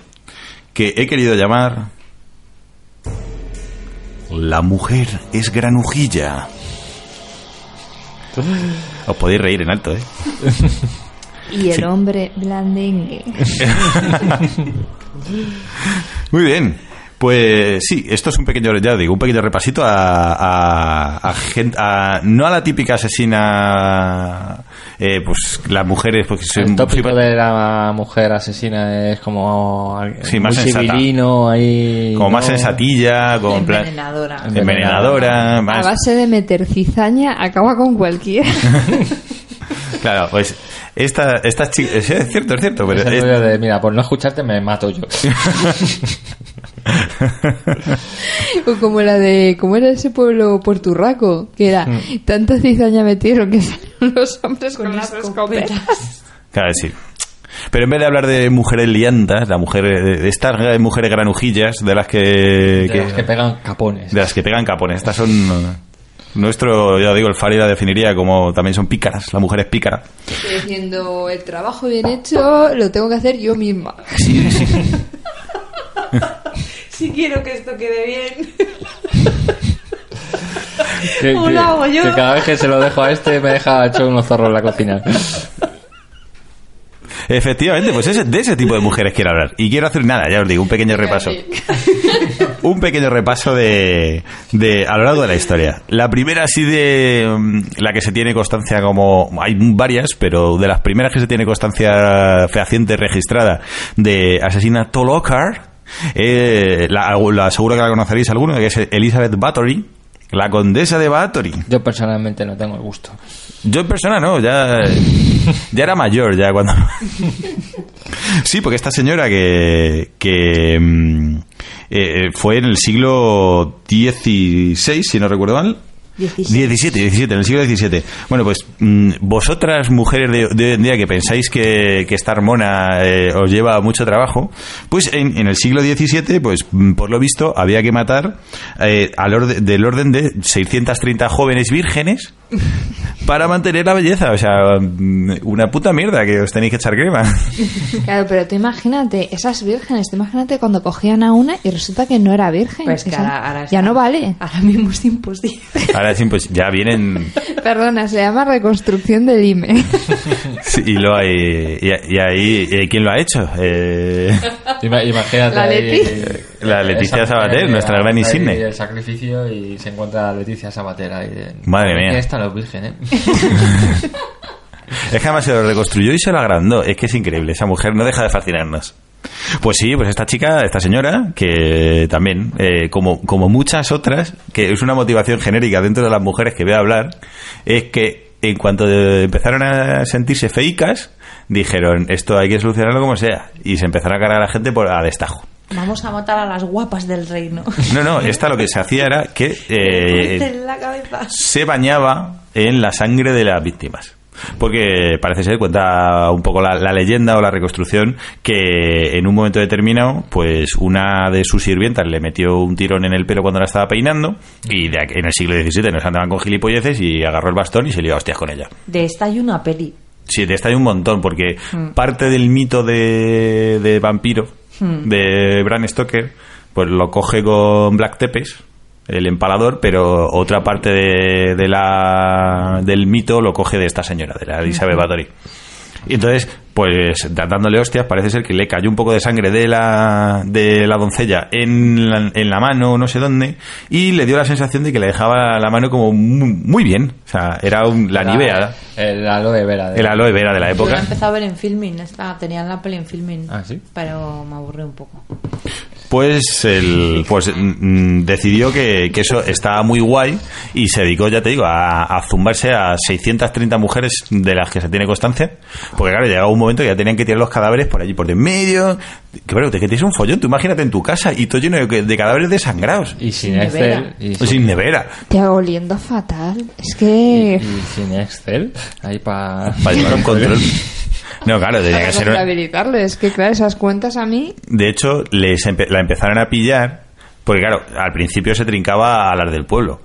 que he querido llamar La mujer es granujilla. Os podéis reír en alto, ¿eh? <laughs> Y el hombre blandengue. <laughs> Muy bien. Pues sí, esto es un pequeño, ya digo, un pequeño repasito a, a, a gen- a- no a la típica asesina, eh, pues las mujeres, porque son El tópico sí, de la mujer asesina es como Sí, muy más civilino ahí como más ¿no? sensatilla, con plan- Envenenadora. envenenadora, A más, base de meter cizaña, acaba con cualquiera. <laughs> claro, pues esta, esta chica, <laughs> es cierto, es cierto, pero Es el es- rollo de, mira, por no escucharte me mato yo. <laughs> o como la de, ¿cómo era ese pueblo porturraco? Que era, tanta cizaña metieron que <laughs> salieron los hombres con, las escopetas. Claro, sí. Pero en vez de hablar de mujeres liantas, la mujer, de estas mujeres granujillas, de las que, De que- los que pegan capones. de las que pegan capones, estas son eh, nuestro, ya digo, el Fari la definiría como también son pícaras, la mujer es pícara. Estoy diciendo, el trabajo bien hecho lo tengo que hacer yo misma. <laughs> Si quiero que esto quede bien. Que, <laughs> ¿Cómo que- que cada vez que se lo dejo a este me deja hecho unos zorros en la cocina. Efectivamente, pues ese- de ese tipo de mujeres quiero hablar. Y quiero hacer nada, ya os digo, un pequeño repaso. <laughs> un pequeño repaso de, de a lo largo de la historia. La primera así de mm, la que se tiene constancia como hay varias, pero de las primeras que se tiene constancia fehaciente registrada de asesina Tolokar, eh, la, la- seguro que la conoceréis alguno, que es Elizabeth Bathory, la condesa de Bathory. Yo personalmente no tengo el gusto. Yo en persona no, ya, ya era mayor, ya cuando... <laughs> Sí, porque esta señora que, que mm, eh, fue en el siglo XVI, si no recuerdo mal. 17. 17, 17, en el siglo XVII. Bueno, pues mm, vosotras, mujeres de, de hoy en día que pensáis que, que estar mona eh, os lleva mucho trabajo, pues en, en el siglo XVII, pues mm, por lo visto, había que matar eh, al orde- del orden de 630 jóvenes vírgenes <laughs> para mantener la belleza. O sea, mm, una puta mierda que os tenéis que echar crema. <laughs> Claro, pero tú imagínate, esas vírgenes, tú imagínate cuando cogían a una y resulta que no era virgen. Pues que ahora, ahora ya está- no vale. Ahora mismo es imposible. <laughs> Ahora sí, pues ya vienen <laughs> Perdona, se llama reconstrucción del IME. <laughs> sí, y lo hay, y, y ahí eh, quién lo ha hecho. Eh, Ima- Imagínate. La ahí, Leti. eh, La Leticia esa Sabater, nuestra gran insigne. El sacrificio y se encuentra Leticia Sabater ahí. de- Madre mía. ¿Quién están los vírgenes? <laughs> Es que además se lo reconstruyó y se lo agrandó. Es que es increíble. Esa mujer no deja de fascinarnos. Pues sí, pues esta chica, esta señora, que también, eh, como, como muchas otras, que es una motivación genérica dentro de las mujeres que voy a hablar, es que en cuanto de- empezaron a sentirse feicas, dijeron, esto hay que solucionarlo como sea. Y se empezaron a cargar a la gente por a destajo. Vamos a matar a las guapas del reino. No, no, esta lo que se hacía era que <laughs> eh, se bañaba en la sangre de las víctimas. Porque parece ser, cuenta un poco la, la leyenda o la reconstrucción, que en un momento determinado, pues una de sus sirvientas le metió un tirón en el pelo cuando la estaba peinando, y de aquí- en el siglo XVII nos andaban con gilipolleces y agarró el bastón y se lió a hostias con ella. De esta hay una peli. Sí, de esta hay un montón, porque Mm. parte del mito de, de vampiro Mm. de Bram Stoker, pues lo coge con Black Tepes, el empalador, pero otra parte de, de la, del mito lo coge de esta señora, de la Elizabeth Bathory. Y entonces, pues dándole hostias, parece ser que le cayó un poco de sangre de la, de la doncella en la, en la mano, no sé dónde, y le dio la sensación de que le dejaba la mano como muy, muy bien. O sea, era un- la nivea, El aloe vera. de- el aloe vera de la Yo la época. he empezado a ver en filming. Esta, tenían la peli en filming. Ah, ¿sí? Pero me aburrí un poco. Pues el pues mm, decidió que, que eso estaba muy guay y se dedicó, ya te digo, a, a zumbarse a 630 mujeres de las que se tiene constancia. Porque claro, llegaba un momento que ya tenían que tirar los cadáveres por allí por en medio. Que bueno, que tienes un follón, tú imagínate en tu casa y todo lleno de, de cadáveres desangrados. Y sin, Sin nevera. Excel. Y sin nevera. Te oliendo fatal. Es y- que... y sin Excel. Ahí para... Para llevar un <laughs> control. No, claro, tenía que ser... una- contabilizarlo. Es que, claro, esas cuentas a mí... De hecho, les empe- la empezaron a pillar, porque claro, al principio se trincaba a las del pueblo,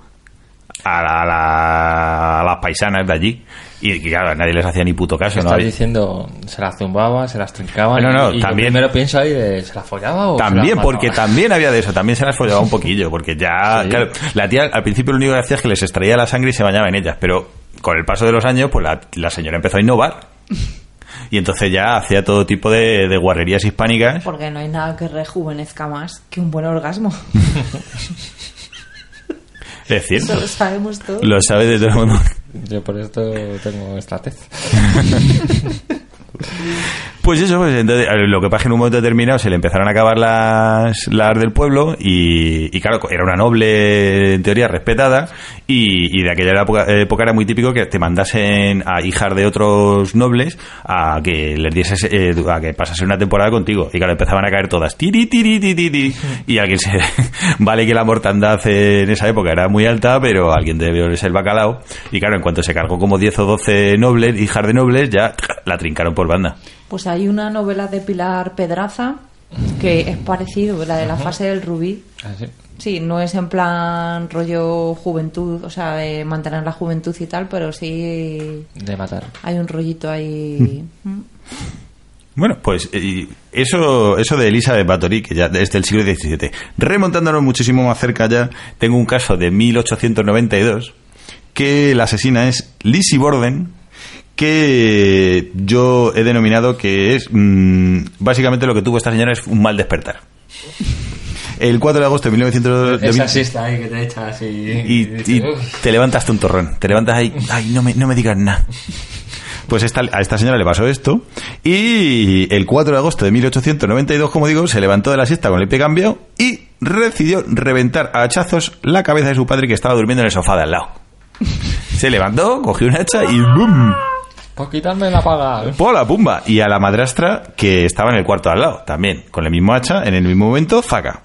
a, la- a la- a las paisanas de allí, y, y, claro, nadie les hacía ni puto caso. ¿no? Estás diciendo, se las zumbaba, se las trincaba. No, no, y, y también- Yo primero pienso ahí de, ¿se las follaba o se También, las porque también había de eso, también se las follaba un poquillo, porque ya, <laughs> Sí. claro, la tía al principio lo único que hacía es que les extraía la sangre y se bañaba en ellas, pero con el paso de los años, pues la, la señora empezó a innovar. Y entonces ya hacía todo tipo de, de guarrerías hispánicas. Porque no hay nada que rejuvenezca más que un buen orgasmo. <laughs> Es cierto. Eso lo sabemos todos. Lo sabe de todo el mundo. Yo por esto tengo esta tez. <laughs> Pues eso, pues entonces, lo que pasa es que en un momento determinado se le empezaron a acabar las, las del pueblo y, claro, era una noble, en teoría, respetada y, de aquella época, era muy típico que te mandasen a hijas de otros nobles a que les dieses, eh, a que pasasen una temporada contigo. Y claro, empezaban a caer todas, tiri, tiri, tiri, tiri, y alguien se... <laughs> vale que la mortandad en esa época era muy alta, pero alguien debió el bacalao. Y claro, en cuanto se cargó como 10 o 12 nobles, hijas de nobles, ya la trincaron por banda. Pues hay una novela de Pilar Pedraza que es parecido, la de la fase del rubí. Así. Sí, no es en plan rollo juventud, o sea, de mantener la juventud y tal, pero sí De matar. hay un rollito ahí. Mm. Bueno, pues eh, eso, eso de Elizabeth Bathory, que ya desde el siglo XVII. Remontándonos muchísimo más cerca ya, tengo un caso de 1892 que la asesina es Lizzie Borden, que yo he denominado que es mm, básicamente lo que tuvo esta señora es un mal despertar. El 4 de agosto de 1900 de Esa sista ahí que te echa así. y, y te levantas un torrón, te levantas ahí, <laughs> ay, no me, no me digas nada. Pues esta, a esta señora le pasó esto y el 4 de agosto de 1892, como digo, se levantó de la siesta con el pie cambiado y decidió reventar a hachazos la cabeza de su padre que estaba durmiendo en el sofá de al lado. Se levantó, cogió un hacha y ¡bum! Pues quitarme la paga. ¡Pola, pumba! Y a la madrastra que estaba en el cuarto al lado, también, con el mismo hacha, en el mismo momento, zaca.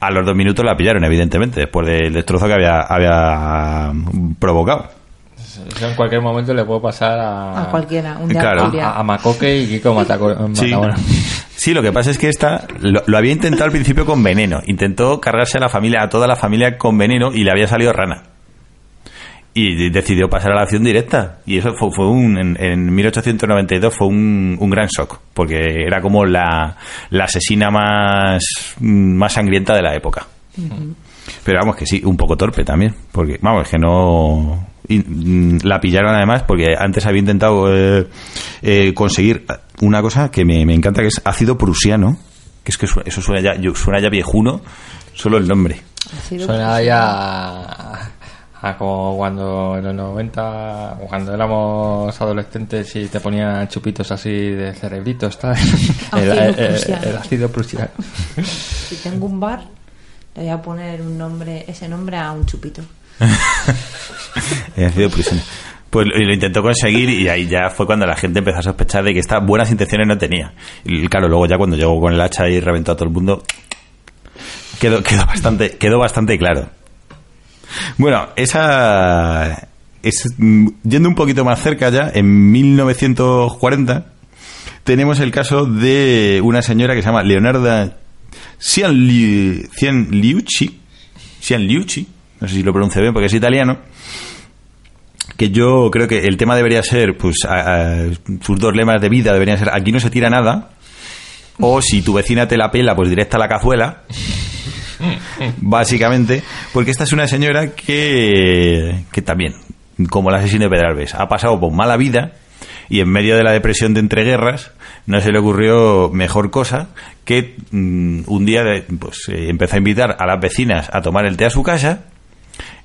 A los dos minutos la pillaron, evidentemente, después del destrozo que había, había provocado. Eso en cualquier momento le puedo pasar a. A cualquiera, un Claro. día A, a Macoque y Kiko Mataco- Sí. Sí, lo que pasa es que esta lo, lo había intentado al principio con veneno. Intentó cargarse a la familia, a toda la familia con veneno y le había salido rana. Y decidió pasar a la acción directa. Y eso fue, fue un, en, en 1892 fue un, un gran shock. Porque era como la, la asesina más, más sangrienta de la época. Pero vamos, que sí, un poco torpe también. Porque, vamos, que no. y, mm, la pillaron además porque antes había intentado eh, eh, conseguir una cosa que me, me encanta, que es ácido prusiano. Que es que eso suena ya, yo- suena ya viejuno, solo el nombre. Suena ya a, a como cuando en los 90, o cuando éramos adolescentes y te ponían chupitos así de cerebritos, tal. <laughs> El, Ácido el- el- prusiano. el ácido prusiano. <laughs> Si tengo un bar, le voy a poner un nombre, ese nombre a un chupito. <laughs> El ácido prusiano. Pues lo, lo intentó conseguir y ahí ya fue cuando la gente empezó a sospechar de que estas buenas intenciones no tenía. Y claro, luego ya cuando llegó con el hacha y reventó a todo el mundo, quedó, quedó, bastante, quedó bastante claro. Bueno, esa, es, mm, yendo un poquito más cerca ya, en 1940 tenemos el caso de una señora que se llama Leonarda Cianli- Cianliucci, Cianliucci, no sé si lo pronuncio bien porque es italiano, que yo creo que el tema debería ser, pues, a- a- sus dos lemas de vida deberían ser, aquí no se tira nada, o si tu vecina te la pela, pues directa a la cazuela, <laughs> básicamente, porque esta es una señora que, que también, como la asesina de Pedralbes, ha pasado por mala vida y en medio de la depresión de entreguerras no se le ocurrió mejor cosa que mm, un día de- pues, eh, empezó a invitar a las vecinas a tomar el té a su casa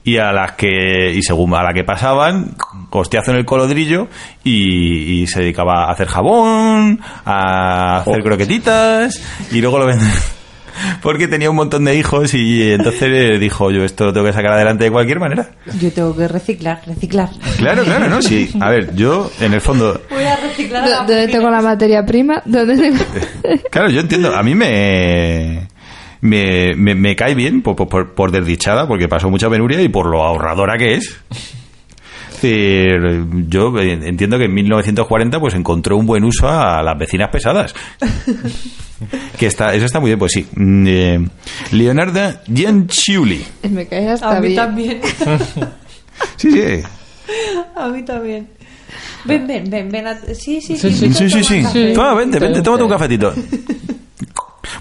y a las que y según a la que pasaban costeazo en el colodrillo y, y se dedicaba a hacer jabón a hacer croquetitas y luego lo vendía porque tenía un montón de hijos y entonces dijo yo esto lo tengo que sacar adelante de cualquier manera Yo tengo que reciclar, reciclar. claro claro no sí a ver yo en el fondo Voy a reciclar. ¿Dó- ¿Dónde tengo la materia prima? ¿Dónde tengo... <laughs> Claro, yo entiendo. A mí me. Me, me, me cae bien por, por, por desdichada, porque pasó mucha penuria y por lo ahorradora que es. Decir, yo eh, entiendo que en 1940 pues encontró un buen uso a las vecinas pesadas. <laughs> que está, eso está muy bien, pues sí. Mm, eh, Leonarda Gianciulli. Me cae hasta A mí bien. también. <laughs> Sí, sí. A mí también. Ven, ven, ven, ven. a- Sí, sí, Sí, sí. Sí, sí, sí. Toma. Toma, vente, vente, tómate un cafetito. <laughs>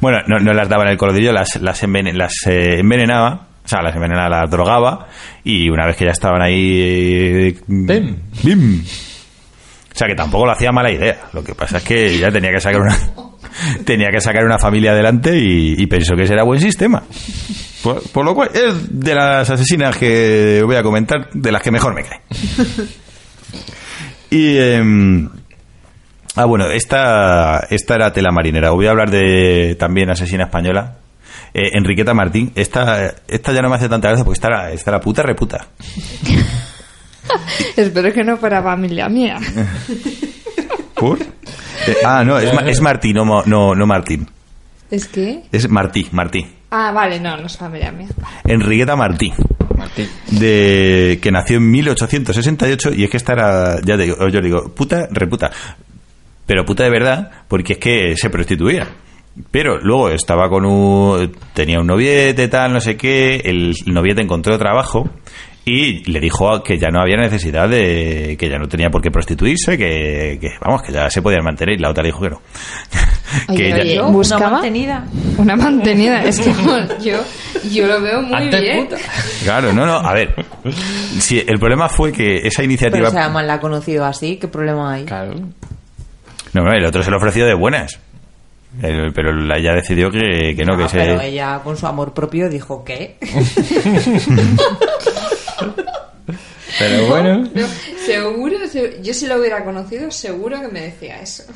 Bueno, no, no las daba en el colodrillo, las, las, envenen- las eh, envenenaba, o sea, las envenenaba, las drogaba, y una vez que ya estaban ahí... eh, Bim. ¡Bim! O sea, que tampoco lo hacía mala idea. Lo que pasa es que ya tenía que sacar una... <laughs> tenía que sacar una familia adelante y, y pensó que ese era buen sistema. Por, por lo cual, es de las asesinas que voy a comentar, de las que mejor me cae. Y... em, Ah, bueno, esta, esta era tela marinera. Voy a hablar de también asesina española. Eh, Enriqueta Martín. Esta, esta ya no me hace tanta gracia porque esta era, esta era puta reputa. <laughs> Espero que no fuera familia mía. ¿Por? Eh, ah, no, es, es Martín, no, no, no Martín. ¿Es que? Es Martí, Martí. Ah, vale, no, no es familia mía. Enriqueta Martí. Martín. de que nació en 1868 y es que esta era, ya te digo, yo digo, puta, reputa. Pero puta de verdad, porque es que se prostituía. Pero luego estaba con un... tenía un noviete, tal, no sé qué, el noviete encontró trabajo y le dijo que ya no había necesidad de... que ya no tenía por qué prostituirse, que, que, vamos, que ya se podían mantener y la otra le dijo que no. Oye, <laughs> que oye, Yo, buscaba Una mantenida. una mantenida. Es que <laughs> yo, yo lo veo muy Antes bien. puta. Claro, no, no, a ver. Sí, el problema fue que esa iniciativa... Pero si además la ha conocido así, ¿qué problema hay? Claro. No, no, el otro se lo ofreció de buenas. El- pero la- ella decidió que, que no, que Ah, se... Pero ella con su amor propio dijo que. <laughs> Pero bueno. <laughs> No, seguro, se- yo si lo hubiera conocido, seguro que me decía eso. <laughs>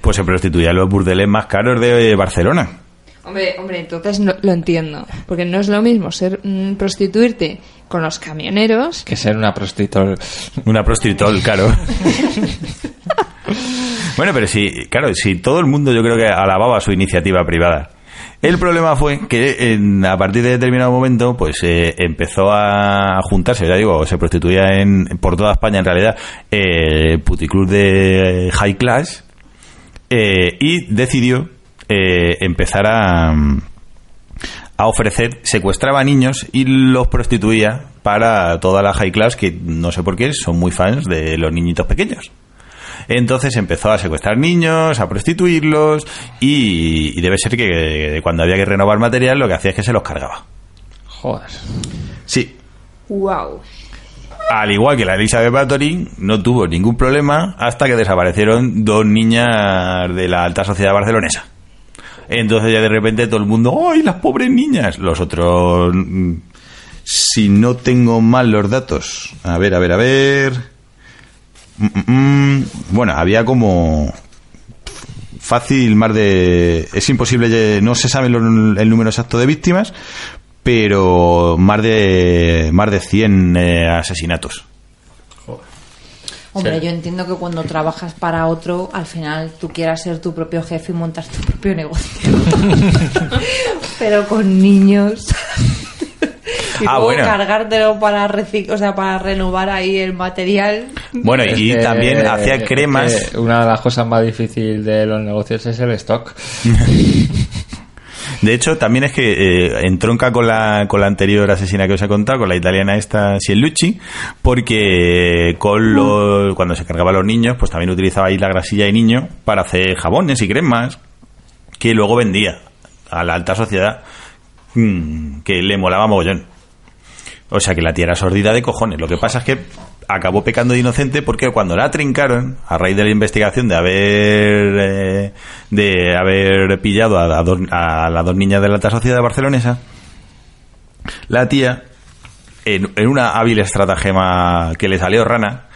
Pues se prostituía los burdeles más caros de Barcelona. Hombre, hombre, entonces no, lo entiendo. Porque no es lo mismo ser mm, prostituirte con los camioneros. Que ser una prostituta. Una prostituol, claro. Bueno, pero sí, claro, si todo el mundo yo creo que alababa su iniciativa privada. El problema fue que en- a partir de determinado momento, pues eh, empezó a juntarse, ya digo, se prostituía en, por toda España en realidad, eh, puticlub de high class, eh, y decidió eh, empezar a, a ofrecer, secuestraba niños y los prostituía para toda la high class que no sé por qué son muy fans de los niñitos pequeños. Entonces empezó a secuestrar niños, a prostituirlos y, y debe ser que cuando había que renovar material lo que hacía es que se los cargaba. Joder. Sí, ¡Wow! al igual que la Elizabeth Bathory, no tuvo ningún problema hasta que desaparecieron dos niñas de la alta sociedad barcelonesa. Entonces ya de repente todo el mundo, ¡ay, las pobres niñas! Los otros, mm, si no tengo mal los datos, a ver, a ver, a ver. Mm, mm, mm. Bueno, había como fácil más de... Es imposible, no se sabe el número exacto de víctimas, pero más de más de 100 eh, asesinatos. Hombre, Sí. yo entiendo que cuando trabajas para otro, al final tú quieras ser tu propio jefe y montas tu propio negocio. <laughs> <laughs> Pero con niños. Y Ah, luego bueno. cargártelo para recic- o sea, para renovar ahí el material. Bueno, y que- también hacía cremas. una de las cosas más difíciles de los negocios es el stock. <laughs> De hecho, también es que eh, entronca con la, con la anterior asesina que os he contado, con la italiana esta Ciellucci, porque con los, cuando se cargaba a los niños, pues también utilizaba ahí la grasilla de niño para hacer jabones y cremas que luego vendía a la alta sociedad mm, que le molaba mogollón. O sea que la tía era sordida de cojones. Lo que pasa es que acabó pecando de inocente porque cuando la trincaron, a raíz de la investigación de haber eh, de haber pillado a, dos- a las dos niñas de la alta sociedad barcelonesa, la tía, en, en una hábil estratagema que le salió rana,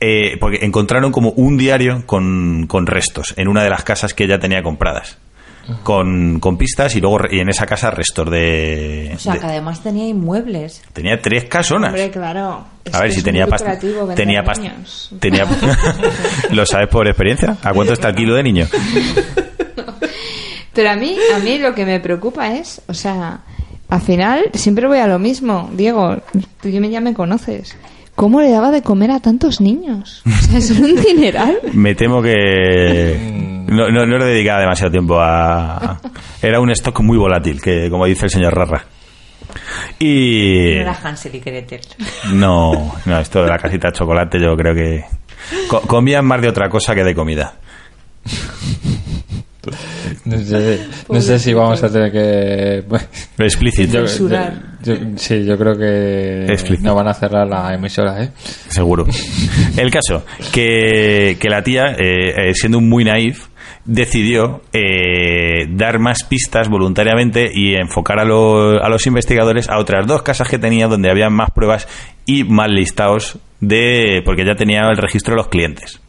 eh, porque encontraron como un diario con, con restos en una de las casas que ella tenía compradas. Con, con pistas y luego re- y en esa casa restos de, O sea, de- que además tenía inmuebles. tenía tres casonas Hombre, claro. Es a ver si tenía pasta. Tenía pasta. <laughs> <laughs> Tenía. ¿Lo sabes por experiencia? ¿A cuánto está el kilo de niño? <laughs> Pero a mí, a mí lo que me preocupa es, o sea, al final siempre voy a lo mismo. Diego, tú ya me conoces. ¿Cómo le daba de comer a tantos niños? <laughs> O sea, es un dineral. Me temo que. No, no, no le dedicaba demasiado tiempo a. Era un stock muy volátil, que como dice el señor Rarra. Y. No era Hansel y Gretel. No, no, esto de la casita de chocolate yo creo que. co- comían más de otra cosa que de comida. <laughs> No sé, no sé si vamos a tener que... bueno, Explícito, yo- yo- yo- sí, yo creo que Explícito. no van a cerrar la emisora, ¿eh? seguro. <laughs> El caso, que, que la tía, eh, eh, siendo muy naif, decidió eh, dar más pistas voluntariamente y enfocar a, lo- a los investigadores a otras dos casas que tenía donde había más pruebas y más listados de porque ya tenía el registro de los clientes.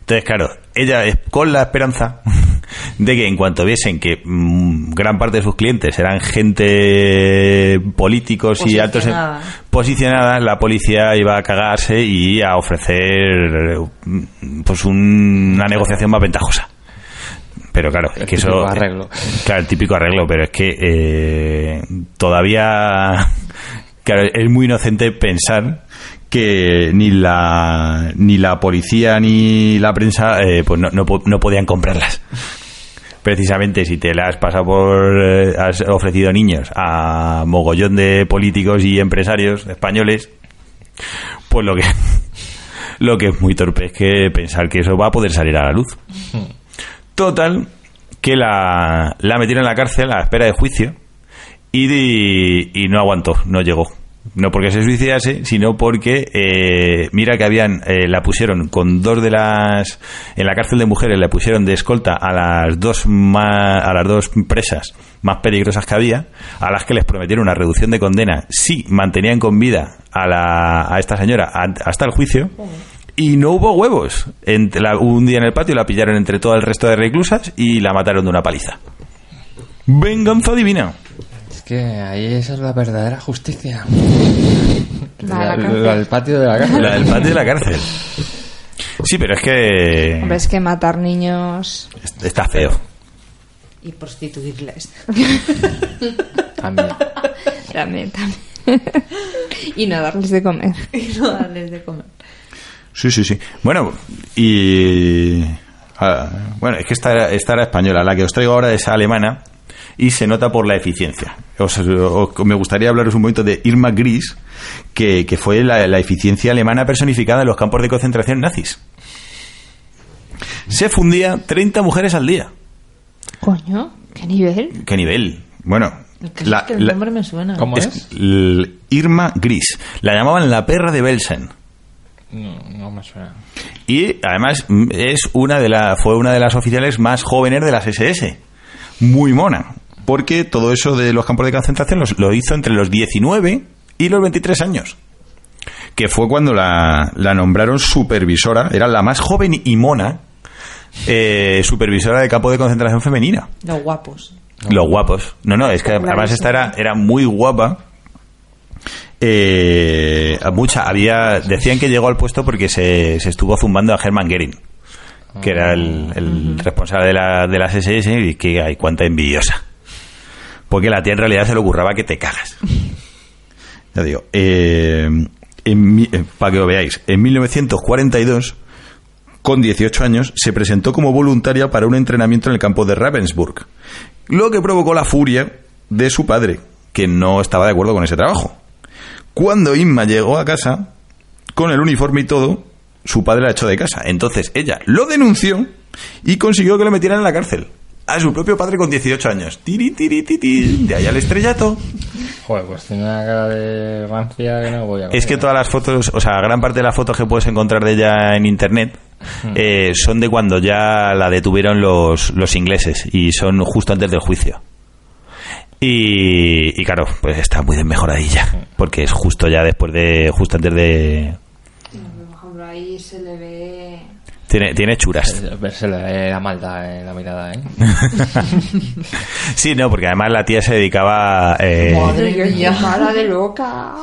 Entonces, claro, ella es con la esperanza <laughs> de que en cuanto viesen que mm, gran parte de sus clientes eran gente políticos y altos en- Posicionada. posicionada, la policía iba a cagarse y a ofrecer mm, pues un- una negociación más ventajosa. Pero claro, es El que eso típico arreglo. Claro, el típico arreglo, pero es que eh, todavía <laughs> claro, es muy inocente pensar que ni la ni la policía ni la prensa eh, pues no, no, no podían comprarlas. Precisamente si te las pasado por eh, has ofrecido niños a mogollón de políticos y empresarios españoles, pues lo que <laughs> lo que es muy torpe es que pensar que eso va a poder salir a la luz. Total, que la, la metieron en la cárcel a la espera de juicio y, y no aguantó, no llegó. No porque se suicidase, sino porque, eh, mira que habían, eh, la pusieron con dos de las, en la cárcel de mujeres le pusieron de escolta a las dos más, a las dos presas más peligrosas que había, a las que les prometieron una reducción de condena si mantenían con vida a, la, a esta señora a- hasta el juicio. Y no hubo huevos. La- un día en el patio la pillaron entre todo el resto de reclusas y la mataron de una paliza. Venganza divina. Que ahí esa es la verdadera justicia. <laughs> La de la cárcel. del patio de la cárcel. La del patio de la cárcel. Sí, pero es que Hombre, es que matar niños... está feo. Y prostituirles. <laughs> También. También, también. y no darles de comer. <laughs> y no darles de comer. Sí, sí, sí. Bueno, y... ah, bueno, es que esta era, esta era española. La que os traigo ahora es alemana y se nota por la eficiencia. Os- os- me gustaría hablaros un momento de Irma Gris, que, que fue la, la eficiencia alemana personificada en los campos de concentración nazis. Se fundía 30 mujeres al día. Coño, ¿qué nivel? ¿Qué nivel? Bueno, El caso la- es que el la- nombre me suena. ¿Cómo es Irma Gris. La llamaban la perra de Belsen. No, no me suena. Y además mm, es una de la, fue una de las oficiales más jóvenes de las SS. Muy mona. Porque todo eso de los campos de concentración los- lo hizo entre los 19 y los 23 años. Que fue cuando la, la nombraron supervisora. Era la más joven y mona eh, supervisora de campo de concentración femenina. Los guapos. Los guapos. No, no, es que además esta era, era muy guapa. Eh, mucha, había, decían que llegó al puesto porque se, se estuvo zumbando a Hermann Goering, que era el, el responsable de, la, de las SS y que hay cuánta envidiosa. Porque la tía en realidad se le ocurraba que te cagas. <laughs> ya digo, eh, eh, para que lo veáis, en 1942, con 18 años, se presentó como voluntaria para un entrenamiento en el campo de Ravensburg, lo que provocó la furia de su padre, que no estaba de acuerdo con ese trabajo. Cuando Inma llegó a casa, con el uniforme y todo, su padre la echó de casa. Entonces ella lo denunció y consiguió que lo metieran en la cárcel. A su propio padre con 18 años. Tiri, tiri, tiri, de ahí al estrellato. Joder, pues tiene una cara de rancia que no voy a Es que todas las fotos, o sea, gran parte de las fotos que puedes encontrar de ella en internet eh, son de cuando ya la detuvieron los, los ingleses y son justo antes del juicio. Y, y claro, pues está muy desmejoradilla, porque es justo ya después de, justo antes de... Por ejemplo, ahí se le ve... Tiene, tiene churas. Verse la, la maldad en la mirada, ¿eh? <laughs> Sí, no, porque además la tía se dedicaba... eh, Madre mía, de loca.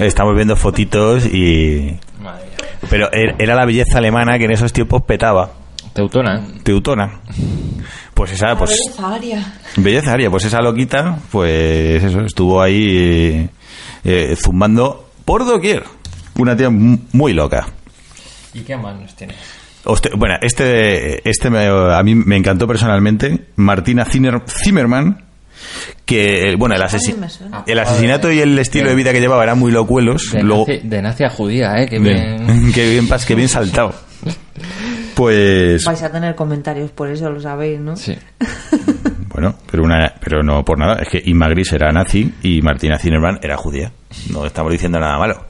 estamos viendo fotitos y... Madre mía. Pero er- era la belleza alemana que en esos tiempos petaba. Teutona, ¿eh? Teutona. Pues esa, pues... Belleza aria, pues esa loquita, pues eso, estuvo ahí eh, zumbando por doquier. Una tía mu- muy loca. ¿Y qué más nos tienes? Bueno, este, este me- a mí me encantó personalmente. Martina Zimmer- Zimmerman, que, bueno, el, asesi- me suena. el asesinato y el estilo de vida que llevaba eran muy locuelos. De, Luego, nazi, de nazi a judía, ¿eh? Que Bien. bien... <laughs> qué bien, pas- qué bien saltado. Pues, Vais a tener comentarios, por eso lo sabéis, ¿no? Sí. <laughs> bueno, pero, una, pero no por nada. Es que Inma Gris era nazi y Martina Zimmerman era judía. No estamos diciendo nada malo.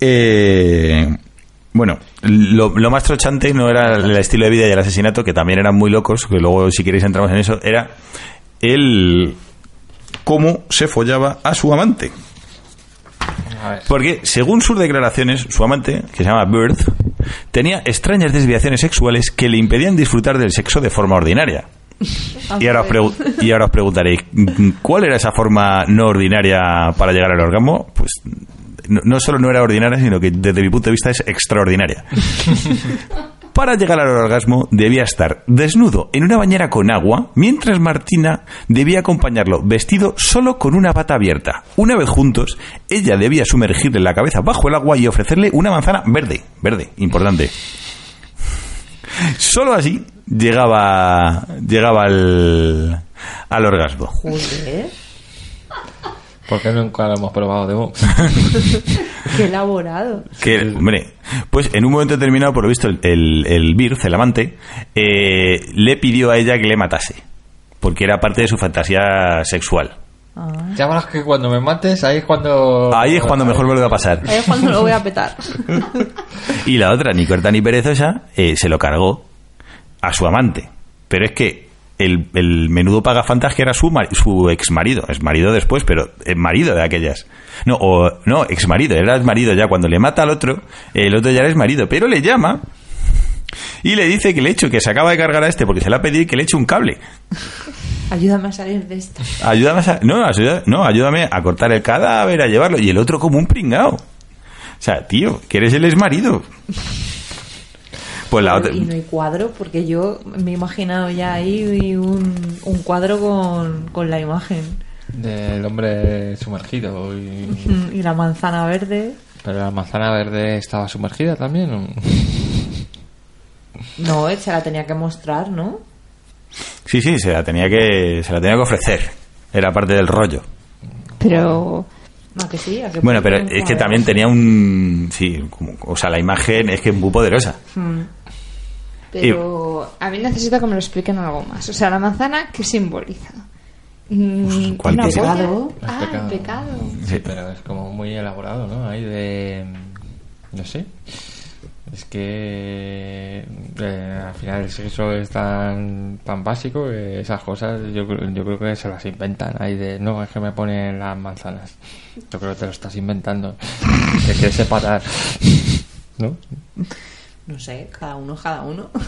Eh, bueno, lo, lo más trochante no era el estilo de vida y el asesinato, que también eran muy locos, que luego si queréis entramos en eso, era el cómo se follaba a su amante. Porque, según sus declaraciones, su amante, que se llama Birth, tenía extrañas desviaciones sexuales que le impedían disfrutar del sexo de forma ordinaria. Y ahora, os y ahora os preguntaréis, ¿cuál era esa forma no ordinaria para llegar al orgasmo? Pues no, no solo no era ordinaria, sino que desde mi punto de vista es extraordinaria. <laughs> Para llegar al orgasmo debía estar desnudo en una bañera con agua, mientras Martina debía acompañarlo vestido solo con una pata abierta. Una vez juntos, ella debía sumergirle la cabeza bajo el agua y ofrecerle una manzana verde, verde, importante. Solo así llegaba llegaba al, al orgasmo. Joder, ¿Por qué nunca lo hemos probado de vos? <laughs> qué elaborado. Que, hombre, pues en un momento determinado, por lo visto, el, el, el Birth, el amante, eh, le pidió a ella que le matase. Porque era parte de su fantasía sexual. Ya verás que cuando me mates, ahí es cuando... Ahí es cuando mejor me lo va a pasar. Ahí es cuando lo voy a petar. <laughs> Y la otra, ni corta ni perezosa, eh, se lo cargó a su amante. Pero es que el, el menudo pagafantas que era su, su ex marido, es marido después, pero el marido de aquellas. No, o, no, ex marido, era ex marido ya. Cuando le mata al otro, el otro ya era ex marido, pero le llama y le dice que le echo, que se acaba de cargar a este porque se le ha pedido que le eche un cable. Ayúdame a salir de esto. Ayúdame a, no, ayuda- no, ayúdame a cortar el cadáver, a llevarlo. Y el otro como un pringao. O sea, tío, que eres el ex marido. Pues la otra. Y no hay cuadro, porque yo me he imaginado ya ahí un, un cuadro con, con la imagen. Del hombre sumergido. Y... <laughs> Y la manzana verde. Pero la manzana verde estaba sumergida también. ¿o? No, se la tenía que mostrar, ¿no? Sí, sí, se la tenía que, se la tenía que ofrecer. Era parte del rollo. Pero ¿A que sí? ¿A que Bueno, pero es que también tenía un. Sí, como- o sea, la imagen es que es muy poderosa. Mm. Pero a mí necesito que me lo expliquen algo más. O sea, la manzana, ¿qué simboliza? Mm, polla. Pecado. Ah, Pecado. el pecado. Sí, pero es como muy elaborado, ¿no? Ahí de... No sé. Es que eh, al final el sexo es tan, tan básico que esas cosas yo, creo- yo creo que se las inventan. Ahí de, no, es que me ponen las manzanas. Yo creo que te lo estás inventando. <laughs> Que quieres separar. <laughs> ¿No? No sé, cada uno es cada uno. <laughs>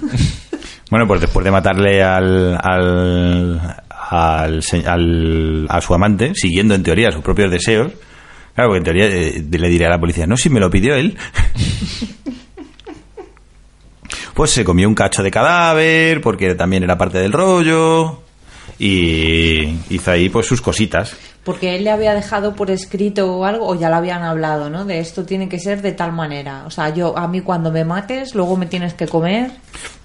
Bueno, pues después de matarle al, al, al- a su amante, siguiendo en teoría sus propios deseos, claro, porque en teoría eh, le diré a la policía, no, si me lo pidió él. Pues se comió un cacho de cadáver, porque también era parte del rollo, y hizo ahí pues sus cositas. Porque él le había dejado por escrito o algo, o ya lo habían hablado, ¿no? De esto tiene que ser de tal manera. O sea, yo, a mí cuando me mates, luego me tienes que comer.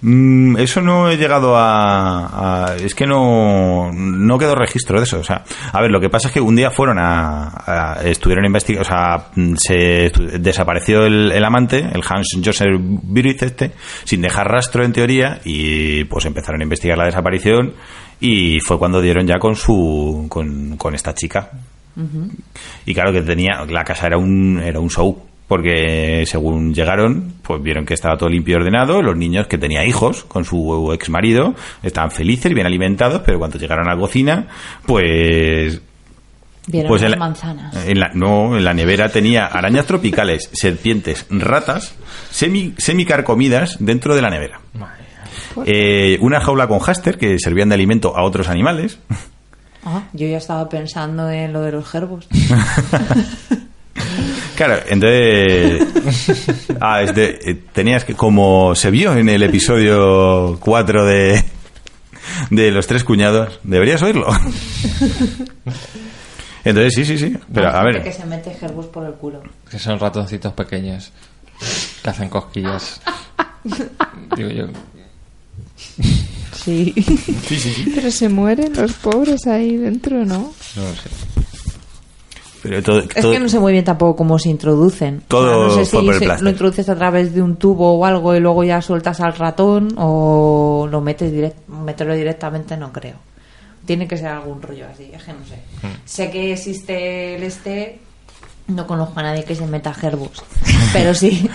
Mm, eso no he llegado a, Es que no, no quedó registro de eso. O sea, a ver, lo que pasa es que un día fueron a. a- estuvieron investigando. O sea, mm, se desapareció el, amante, el Hans Josef Birith este, sin dejar rastro en teoría, y pues empezaron a investigar la desaparición. Y fue cuando dieron ya con su. con, con esta chica. Y claro que tenía, la casa era un, era un show, porque según llegaron, pues vieron que estaba todo limpio y ordenado, los niños que tenía hijos con su ex marido estaban felices, bien alimentados, pero cuando llegaron a la cocina, pues... Vieron pues las en la- manzanas. en la- no, en la nevera tenía arañas tropicales, serpientes, ratas, semi, semicarcomidas dentro de la nevera. Eh, una jaula con háster que servían de alimento a otros animales. Ah, yo ya estaba pensando en lo de los gerbos. <laughs> Claro, entonces. Ah, es de- eh, tenías que. Como se vio en el episodio 4 de. De los tres cuñados. Deberías oírlo. Entonces, sí, sí, sí. Pero, a ver. que se mete gerbos por el culo. Que son ratoncitos pequeños que hacen cosquillas. <laughs> Digo yo. <laughs> Sí. Pero se mueren los pobres ahí dentro, ¿no? No lo sé. Pero todo, Es que no sé muy bien tampoco cómo se introducen. Todo no sé fue si por el se- plástico. lo introduces a través de un tubo o algo y luego ya sueltas al ratón o lo metes direct, meterlo directamente, no creo. Tiene que ser algún rollo así, es que no sé. Hmm. Sé que existe el este, no conozco a nadie que se meta gerbos, pero sí,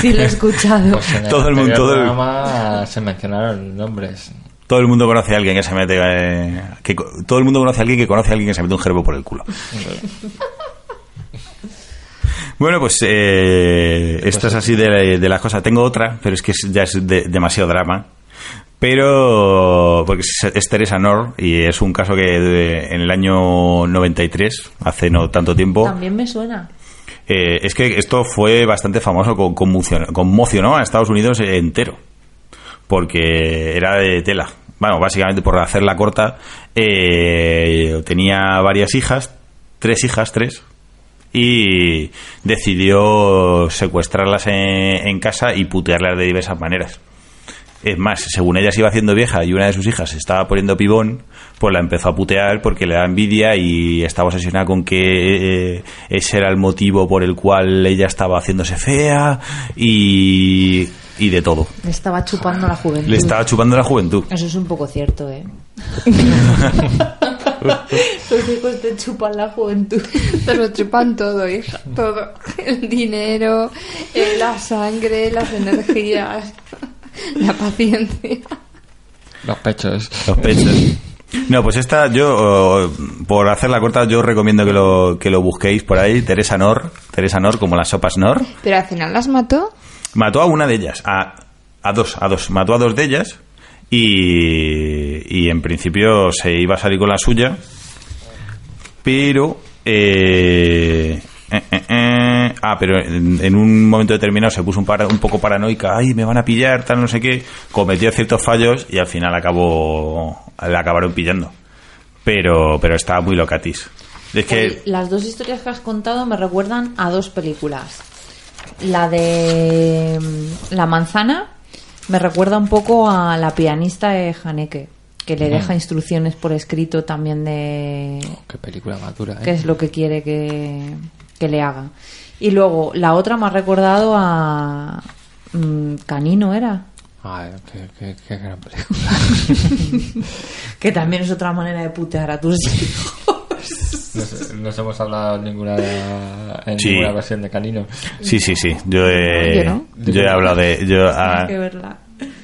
sí lo he escuchado. Pues en el Todo el mundo- todo el- programa se mencionaron nombres. todo el mundo conoce a alguien que se mete. eh, que, todo el mundo conoce a alguien que conoce a alguien que se mete un gerbo por el culo. <laughs> Bueno, pues eh, esto es así de, de las cosas. Tengo otra, pero es que ya es de- demasiado drama. Pero, porque es, es Teresa Nor y es un caso que de- en el año 93, hace no tanto tiempo, También me suena. eh, es que esto fue bastante famoso, con- conmocionó, conmocionó a Estados Unidos entero, porque era de tela. Bueno, básicamente por hacerla corta, eh, tenía varias hijas, tres hijas, tres, y decidió secuestrarlas en, en casa y putearlas de diversas maneras. Es más, según ella se iba haciendo vieja y una de sus hijas se estaba poniendo pibón, pues la empezó a putear porque le da envidia y estaba obsesionada con que eh, ese era el motivo por el cual ella estaba haciéndose fea y, y de todo. Le estaba chupando la juventud. Le estaba chupando la juventud. Eso es un poco cierto, ¿eh? <laughs> Los hijos te chupan la juventud. Te lo chupan todo, hija, todo. El dinero, eh, la sangre, las energías, <laughs> la paciencia. Los pechos. Los pechos. No, pues esta, yo, por hacerla corta, yo recomiendo que lo, que lo busquéis por ahí. Teresa Nor, Teresa Nor, como las sopas Nor. Pero al final las mató. Mató a una de ellas, a, a dos, a dos. Mató a dos de ellas y, y en principio se iba a salir con la suya, pero... eh, eh, eh, eh, ah, pero en, en un momento determinado se puso un, para- un poco paranoica, ay, me van a pillar, tal, no sé qué, cometió ciertos fallos y al final acabó, la acabaron pillando. Pero, pero estaba muy locatis. Es que... Oye, Las dos historias que has contado me recuerdan a dos películas. La de mm, La manzana me recuerda un poco a La pianista de Haneke, que le deja instrucciones por escrito también de Qué película madura, qué ¿eh? es lo que quiere que, que le haga. Y luego, la otra me ha recordado a mm, Canino, ¿era? Ay, qué, qué- qué gran película. <laughs> Que también es otra manera de putear a tus hijos. Nos, nos hemos hablado en ninguna, en Sí. ninguna versión de Canino. Sí, sí, sí. Yo he, Yo no. yo he hablado de... Yo, ah, que verla.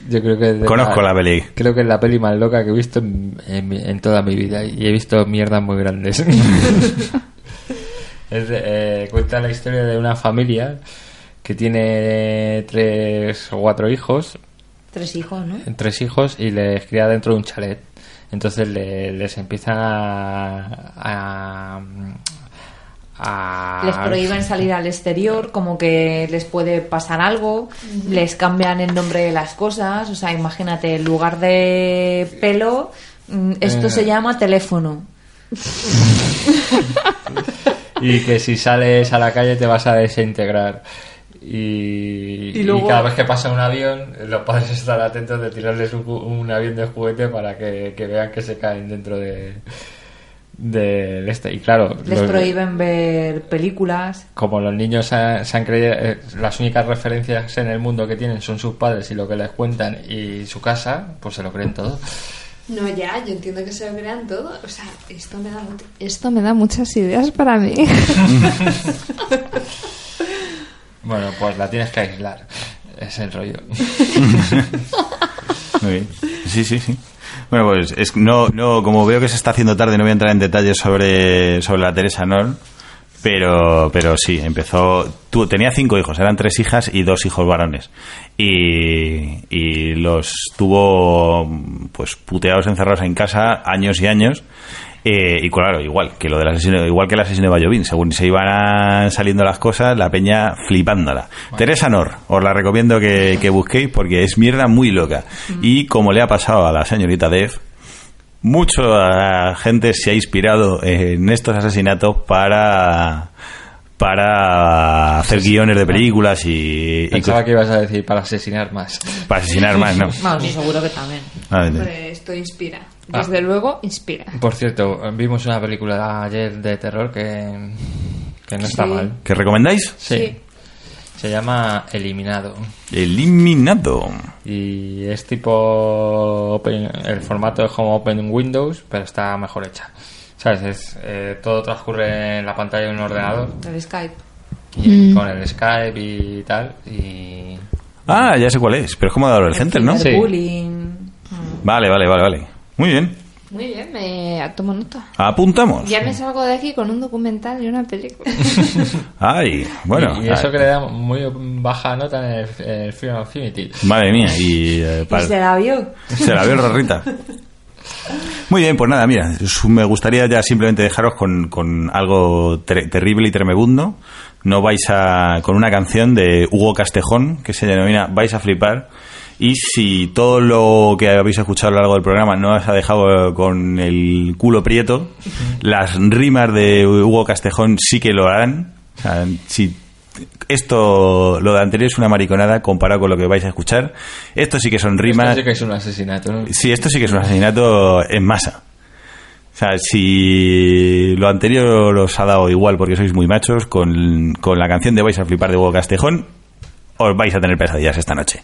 Yo creo que Conozco la peli. Creo que es la peli más loca que he visto en, en mi- en toda mi vida y he visto mierdas muy grandes. <laughs> Es de- eh, cuenta la historia de una familia que tiene tres o cuatro hijos, Tres hijos, ¿no? tres hijos y les cría dentro de un chalet. Entonces le- les empiezan a, a, a- Les prohíben salir al exterior, como que les puede pasar algo, les cambian el nombre de las cosas, o sea, imagínate, en lugar de pelo, mm, esto Eh. se llama teléfono. <laughs> y que si sales a la calle te vas a desintegrar. Y, Y luego- y cada vez que pasa un avión, los padres <laughs> están atentos de tirarles un, un avión de juguete para que, que vean que se caen dentro de del este. Y claro, Les los- prohíben ver películas. como los niños se han, se han creído, eh, las únicas referencias en el mundo que tienen son sus padres y lo que les cuentan y su casa, pues se lo creen todo. No, ya, yo entiendo que se lo crean todo. O sea, esto me da, esto me da muchas ideas para mí. <laughs> Bueno, pues la tienes que aislar. Es el rollo. <laughs> Muy bien. Sí, sí, sí. Bueno, pues es, no, no, como veo que se está haciendo tarde, no voy a entrar en detalles sobre, sobre la Teresa Nor, pero, pero sí, empezó, tu, tenía cinco hijos, eran tres hijas y dos hijos varones. Y, y los tuvo, pues, puteados, encerrados en casa años y años. Eh, y claro, igual que lo del asesino, igual que el asesino de Bayovín, según se iban saliendo las cosas, la peña flipándola. Teresa Nor, os la recomiendo que, que busquéis porque es mierda muy loca. Y como le ha pasado a la señorita Dev, mucha gente se ha inspirado en estos asesinatos para para hacer guiones de películas y, Pensaba que ibas a decir para asesinar más. para asesinar más, ¿no? <laughs> Vamos, seguro que también. A ver, Hombre, esto inspira. Ah. Desde luego, inspira. Por cierto, vimos una película ayer de terror que, que no está Sí. mal. ¿Qué recomendáis? Sí. Se llama Eliminado. Eliminado. Y es tipo. open- el formato es como Open Windows, pero está mejor hecha. ¿Sabes? Es, eh, todo transcurre en la pantalla de un ordenador. El Skype. Y con el Skype y tal. Y. Ah, ya sé cuál es, pero es como de adolescentes, ¿no? Sí. Bullying. Vale, vale, vale, vale. Muy bien. Muy bien, me tomo nota. Apuntamos. Ya me salgo de aquí con un documental y una película. <laughs> Ay, bueno. y, y eso que le da muy baja nota en el, en el Film Affinity. Madre mía, y, eh, ¿Y para- se la vio? se la vio el Rorrita. Muy bien, pues nada, mira, me gustaría ya simplemente dejaros con, con algo ter- terrible y tremebundo. No vais a. con una canción de Hugo Castejón que se denomina Vais a flipar. Y si todo lo que habéis escuchado a lo largo del programa no os ha dejado con el culo prieto, las rimas de Hugo Castejón sí que lo harán. O sea, si esto, lo de anterior es una mariconada comparado con lo que vais a escuchar. Esto sí que son rimas. Esto sí que es un asesinato, ¿no? Sí, esto sí que es un asesinato en masa. O sea, si lo anterior os ha dado igual porque sois muy machos, con, con la canción de Vais a flipar de Hugo Castejón, os vais a tener pesadillas esta noche.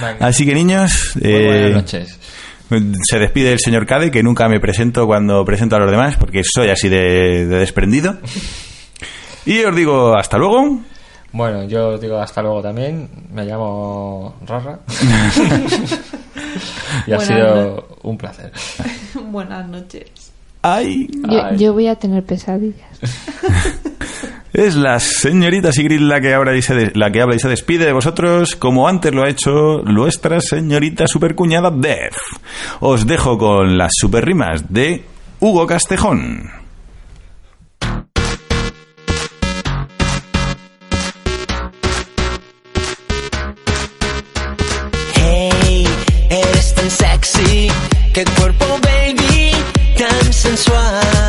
Venga. Así que niños, Muy eh, buenas noches. se despide el señor Cade, que nunca me presento cuando presento a los demás, porque soy así de, de desprendido. Y os digo hasta luego. Bueno, yo os digo hasta luego también. Me llamo Rara. <laughs> y ha Buenas sido un placer. <laughs> Buenas noches. Ay, Yo, Ay. yo voy a tener pesadillas. <laughs> Es la señorita Sigrid la que, habla y se de- la que habla y se despide de vosotros, como antes lo ha hecho nuestra señorita supercuñada Dev. Os dejo con las super rimas de Hugo Castejón. Hey, eres tan sexy, qué cuerpo François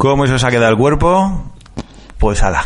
¿Cómo se os ha quedado el cuerpo? Pues ala.